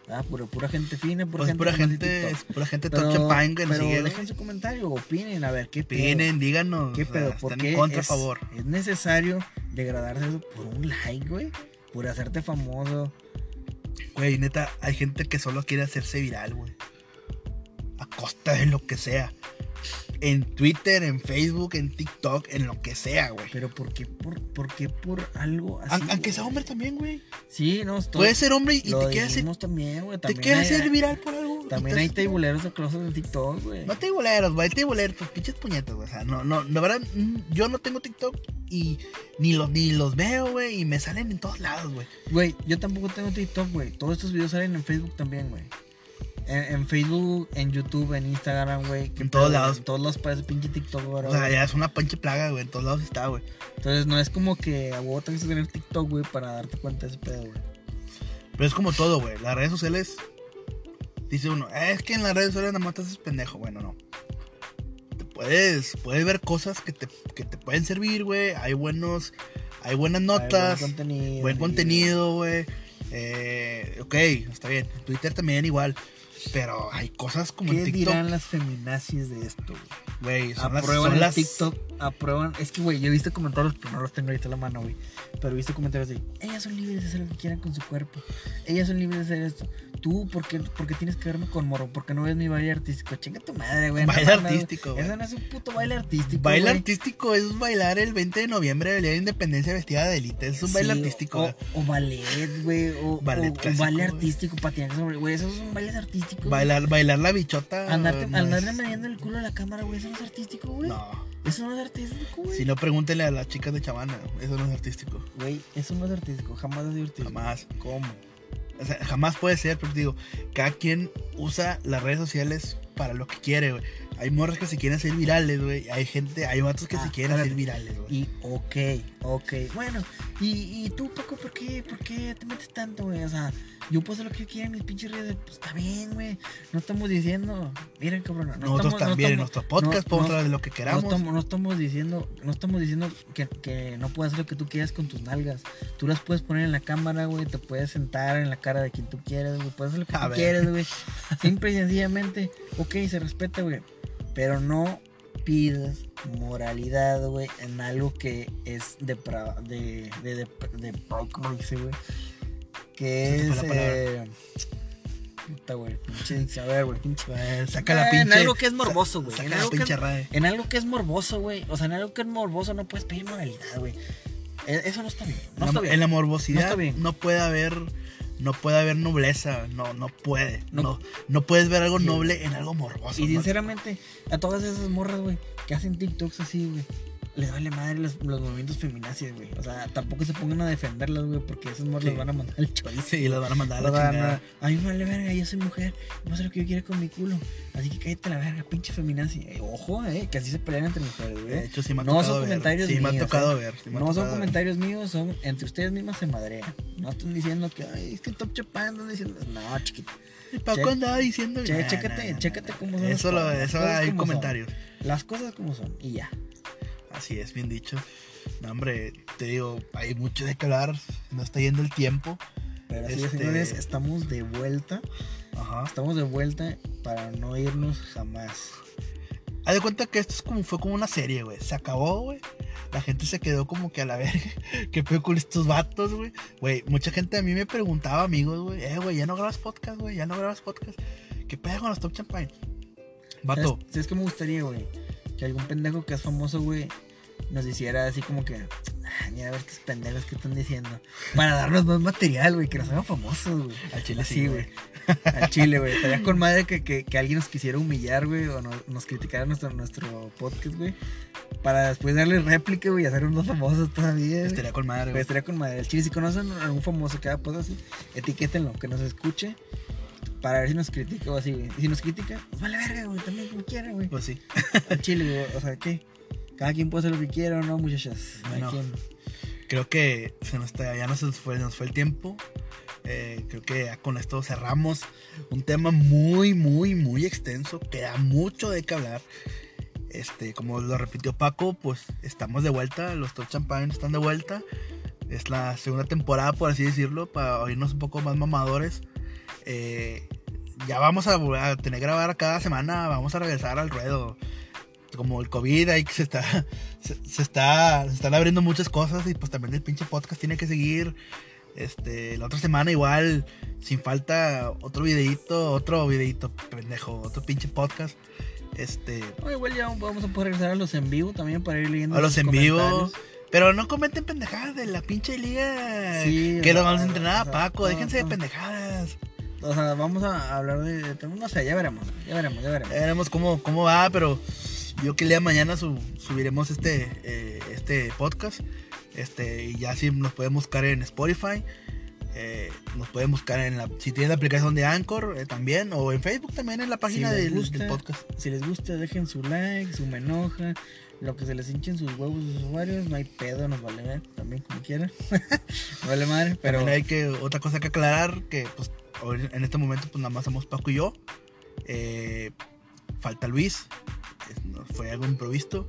Ah, pura, pura gente fina, pura Pues gente pura gente, es pura gente Pero, nos pero sigue. dejen su comentario, opinen, a ver qué pedo. Opinen, díganos. ¿Qué o sea, pedo? ¿Por están qué en contra, es, a favor. es necesario degradarse eso por un like, güey? Por hacerte famoso. Güey, neta, hay gente que solo quiere hacerse viral, güey. A costa de lo que sea. En Twitter, en Facebook, en TikTok, en lo que sea, güey. Pero ¿por qué por, por, qué por algo así? Aun- Aunque sea hombre también, güey. Sí, no, estoy- Puedes ser hombre y lo te hacer, dijimos también, güey. te quieres hay- hacer viral por algo. También hay haces- teiboleros de closet en TikTok, güey. No teiboleros, güey, teiboleros, pues pinches puñetas, güey. O sea, no, no, la verdad, mm, yo no tengo TikTok y ni los, ni los veo, güey, y me salen en todos lados, güey. Güey, yo tampoco tengo TikTok, güey. Todos estos videos salen en Facebook también, güey. En, en Facebook, en YouTube, en Instagram, güey. ¿Qué En todos pedo, lados. En todos lados parece pinche TikTok, ahora, O sea, güey. ya es una pinche plaga, güey, en todos lados está, güey. Entonces no es como que a huevo tengas que tener TikTok, güey, para darte cuenta de ese pedo, güey. Pero es como todo, güey. Las redes sociales. Dice uno, "Eh, es que en las redes sociales nada más te haces pendejo. Bueno, no. Te puedes, puedes ver cosas que te, que te pueden servir, güey. Hay buenos, hay buenas notas, Hay buen contenido. buen contenido, güey. Eh, ok, está bien. Twitter también igual. Pero hay cosas como ¿Qué en dirán TikTok, las feminazis de esto, güey? güey. Son las, Aprueban son las TikTok, aprueban. Es que, güey, yo he visto comentarios, pero no los tengo ahorita en la mano, güey. Pero he visto comentarios de, ellas son libres de hacer lo que quieran con su cuerpo. Ellas son libres de hacer esto. Tú, ¿por qué, por qué tienes que verme con morro? ¿Por qué no ves mi baile artístico? Chinga tu madre, güey. no Baile mames, artístico, güey. Eso no es un puto baile artístico, Baile güey. artístico es bailar el 20 de noviembre, el día de independencia vestida de élite. Es un baile artístico. O, o ballet, güey. O, Ballet o- o clásico, baile güey. artístico, patinar sobre. Güey, esos son bailes artísticos. Bailar, bailar la bichota. Andarte, no andarle es- mediando el culo a la cámara, güey. Eso no es artístico, güey. No. Eso no es artístico, güey. Si no, pregúntele a las chicas de Chavana. Eso no es artístico. Güey, eso no es artístico. Jamás es divertido. Jamás. ¿Cómo? O sea, jamás puede ser, pero te digo, cada quien usa las redes sociales para lo que quiere, güey. Hay morras que se quieren hacer virales, güey. Hay gente, hay vatos que Ah, se quieren hacer virales, güey. Y ok, ok. Bueno, y, y tú, Paco, ¿por qué, ¿por qué te metes tanto, güey? O sea, yo puedo hacer lo que yo quiera en mis pinches redes. Pues está bien, güey. No estamos diciendo. Miren, cabrón. No Nosotros estamos, no también en estamos- nuestro podcast no- podemos no- hablar de lo que No queramos. estamos, no estamos diciendo, no estamos diciendo que, que no puedes hacer lo que tú quieras con tus nalgas. Tú las puedes poner en la cámara, güey. Te puedes sentar en la cara de quien tú quieras, güey. Puedes hacer lo que A tú ver. quieras, güey. Simple y sencillamente, ok, se respeta, güey. Pero no pidas moralidad, güey, en algo que es de de de de, de, ¿cómo dice, güey? Que es la eh, puta, güey, pinche a ver, güey, pinche Eh, saca la pinche. En algo que es morboso, güey. Saca En la algo que pinche es- RAE. en algo que es morboso, güey. O sea, en algo que es morboso no puedes pedir moralidad, güey. E- Eso no está bien. No La- está bien. En la No morbosidad está bien. no puede haber no puede haber nobleza, no no puede. No. No no, puedes ver algo noble en algo morboso. Y sinceramente, a todas esas morras, güey, que hacen TikToks así, güey, les vale madre los, los movimientos feminazis, güey. O sea, tampoco se pongan a defenderlas, güey, porque esas morras Sí. les van a mandar el chorizo. Sí, las van a mandar a la a- chingada. A mí me vale verga, yo soy mujer, a hacer lo que yo quiera con mi culo. Así que cállate la verga, pinche feminazi. Eh, ojo, eh, que así se pelean entre mujeres, güey. De hecho, sí me ha No tocado son ver. comentarios Sí, me ha míos, tocado ¿eh? ver. sí me ha No son tocado ver. comentarios míos, son entre ustedes mismas se madrean. No están diciendo que, ay, es que Top Chapan andan diciendo. No, chiquito. Y Paco Che- andaba diciendo. che- Nah, chécate, nah, nah, chécate cómo son Eso, lo, eso hay son. comentarios. Las cosas como son, y ya. Así es, bien dicho. No, hombre, te digo, hay mucho de que hablar. No está yendo el tiempo. Pero así, Este- señores, estamos de vuelta. Ajá. Estamos de vuelta para no irnos jamás. Haz de cuenta que esto es como, fue como una serie, güey. Se acabó, güey. la gente se quedó como que a la verga. ¿Qué pedo con estos vatos, güey? Güey, mucha gente a mí me preguntaba, amigos, güey, eh, güey, ya no grabas podcast, güey, ya no grabas podcast. ¿Qué pedo con los Top Champagne? Vato, ¿Sabes, ¿Sabes qué me gustaría, güey? Que algún pendejo que es famoso, güey, nos hiciera así como que. "Ah, Mira, a ver estos pendejos que están diciendo. Para darnos más material, güey, que nos hagan famosos, güey. al chile sí, güey. Al chile, güey. Estaría con madre que, que, que alguien nos quisiera humillar, güey, o no- nos criticara nuestro, nuestro podcast, güey. Para después darle réplica, güey, y hacer unos famosos todavía. Estaría con madre, Güey, güey. estaría con madre. El chile, si conocen a algún famoso que haga cosas así, etiquétenlo, que nos escuche. Para ver si nos critica o así, güey. Y si nos critica, pues vale verga, güey, también como quiera, güey. Pues sí. Al chile, güey. O sea, ¿qué? Cada quien puede hacer lo que quiera, ¿no, muchachas? Cada Bueno. quien. Creo que se nos ya nos fue, nos fue el tiempo. Eh, creo que ya con esto cerramos un tema muy, muy, muy extenso. Queda mucho de qué hablar. Este, como lo repitió Paco, pues estamos de vuelta. Los Top Champagne están de vuelta. Es la segunda temporada, por así decirlo, para oírnos un poco más mamadores. Eh, ya vamos a, tener que grabar cada semana. Vamos a regresar al ruedo. Como el COVID, ahí que se está, se, se está, se están abriendo muchas cosas y pues también el pinche podcast tiene que seguir. Este, la otra semana igual, sin falta, otro videito, otro videito, pendejo, otro pinche podcast. Este, No, igual ya vamos a poder regresar a los en vivo también para ir leyendo a los en vivo. Pero no comenten pendejadas de la pinche liga. Sí, que lo vamos a entrenar a Paco, déjense de pendejadas. O sea, vamos a hablar de, de- no sé, ya veremos, ya veremos, ya veremos. Ya veremos cómo, cómo va, pero yo que el día de mañana su- subiremos este, eh, este podcast. Este, y ya si nos pueden buscar en Spotify. eh, nos pueden buscar en la. Si tienen la aplicación de Anchor eh, también. O en Facebook también en la página les del, gusta, del podcast. Si les gusta, dejen su like, su me enoja, lo que se les hinchen sus huevos sus usuarios, no hay pedo, nos vale ver, también como quieran. Vale madre, pero También hay que. Otra cosa que aclarar: que pues en este momento, pues nada más somos Paco y yo. Eh, falta Luis. Fue algo improvisto.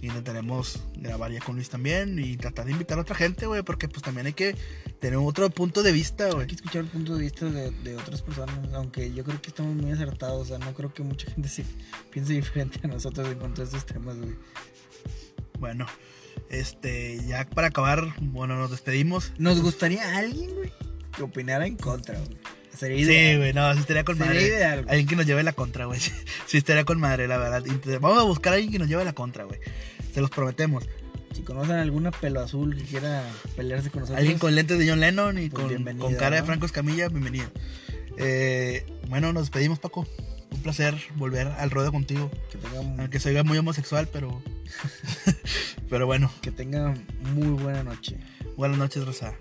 Intentaremos grabar ya con Luis también y tratar de invitar a otra gente, güey, porque pues también hay que tener otro punto de vista, hay güey. que escuchar el punto de vista de, de otras personas, aunque yo creo que estamos muy acertados, o sea, no creo que mucha gente se piense diferente a nosotros en cuanto a estos temas, güey. Bueno, este, ya para acabar, bueno, nos despedimos. Nos gustaría alguien, güey, que opinara en contra, güey. Sería Sí, güey, no, sí estaría con Sería madre. ideal, güey. Alguien que nos lleve la contra, güey. Sí, estaría con madre, la verdad. Vamos a buscar a alguien que nos lleve la contra, güey. Se los prometemos. Si conocen alguna pelo azul que quiera pelearse con nosotros, Alguien con lentes de John Lennon y Pues con, cara de. Franco Escamilla, bienvenido. Eh, bueno, nos despedimos, Paco. Un placer volver al ruedo contigo. que tengan, Aunque soy muy homosexual, pero. pero bueno. que tengan muy buena noche. Buenas noches, Rosa.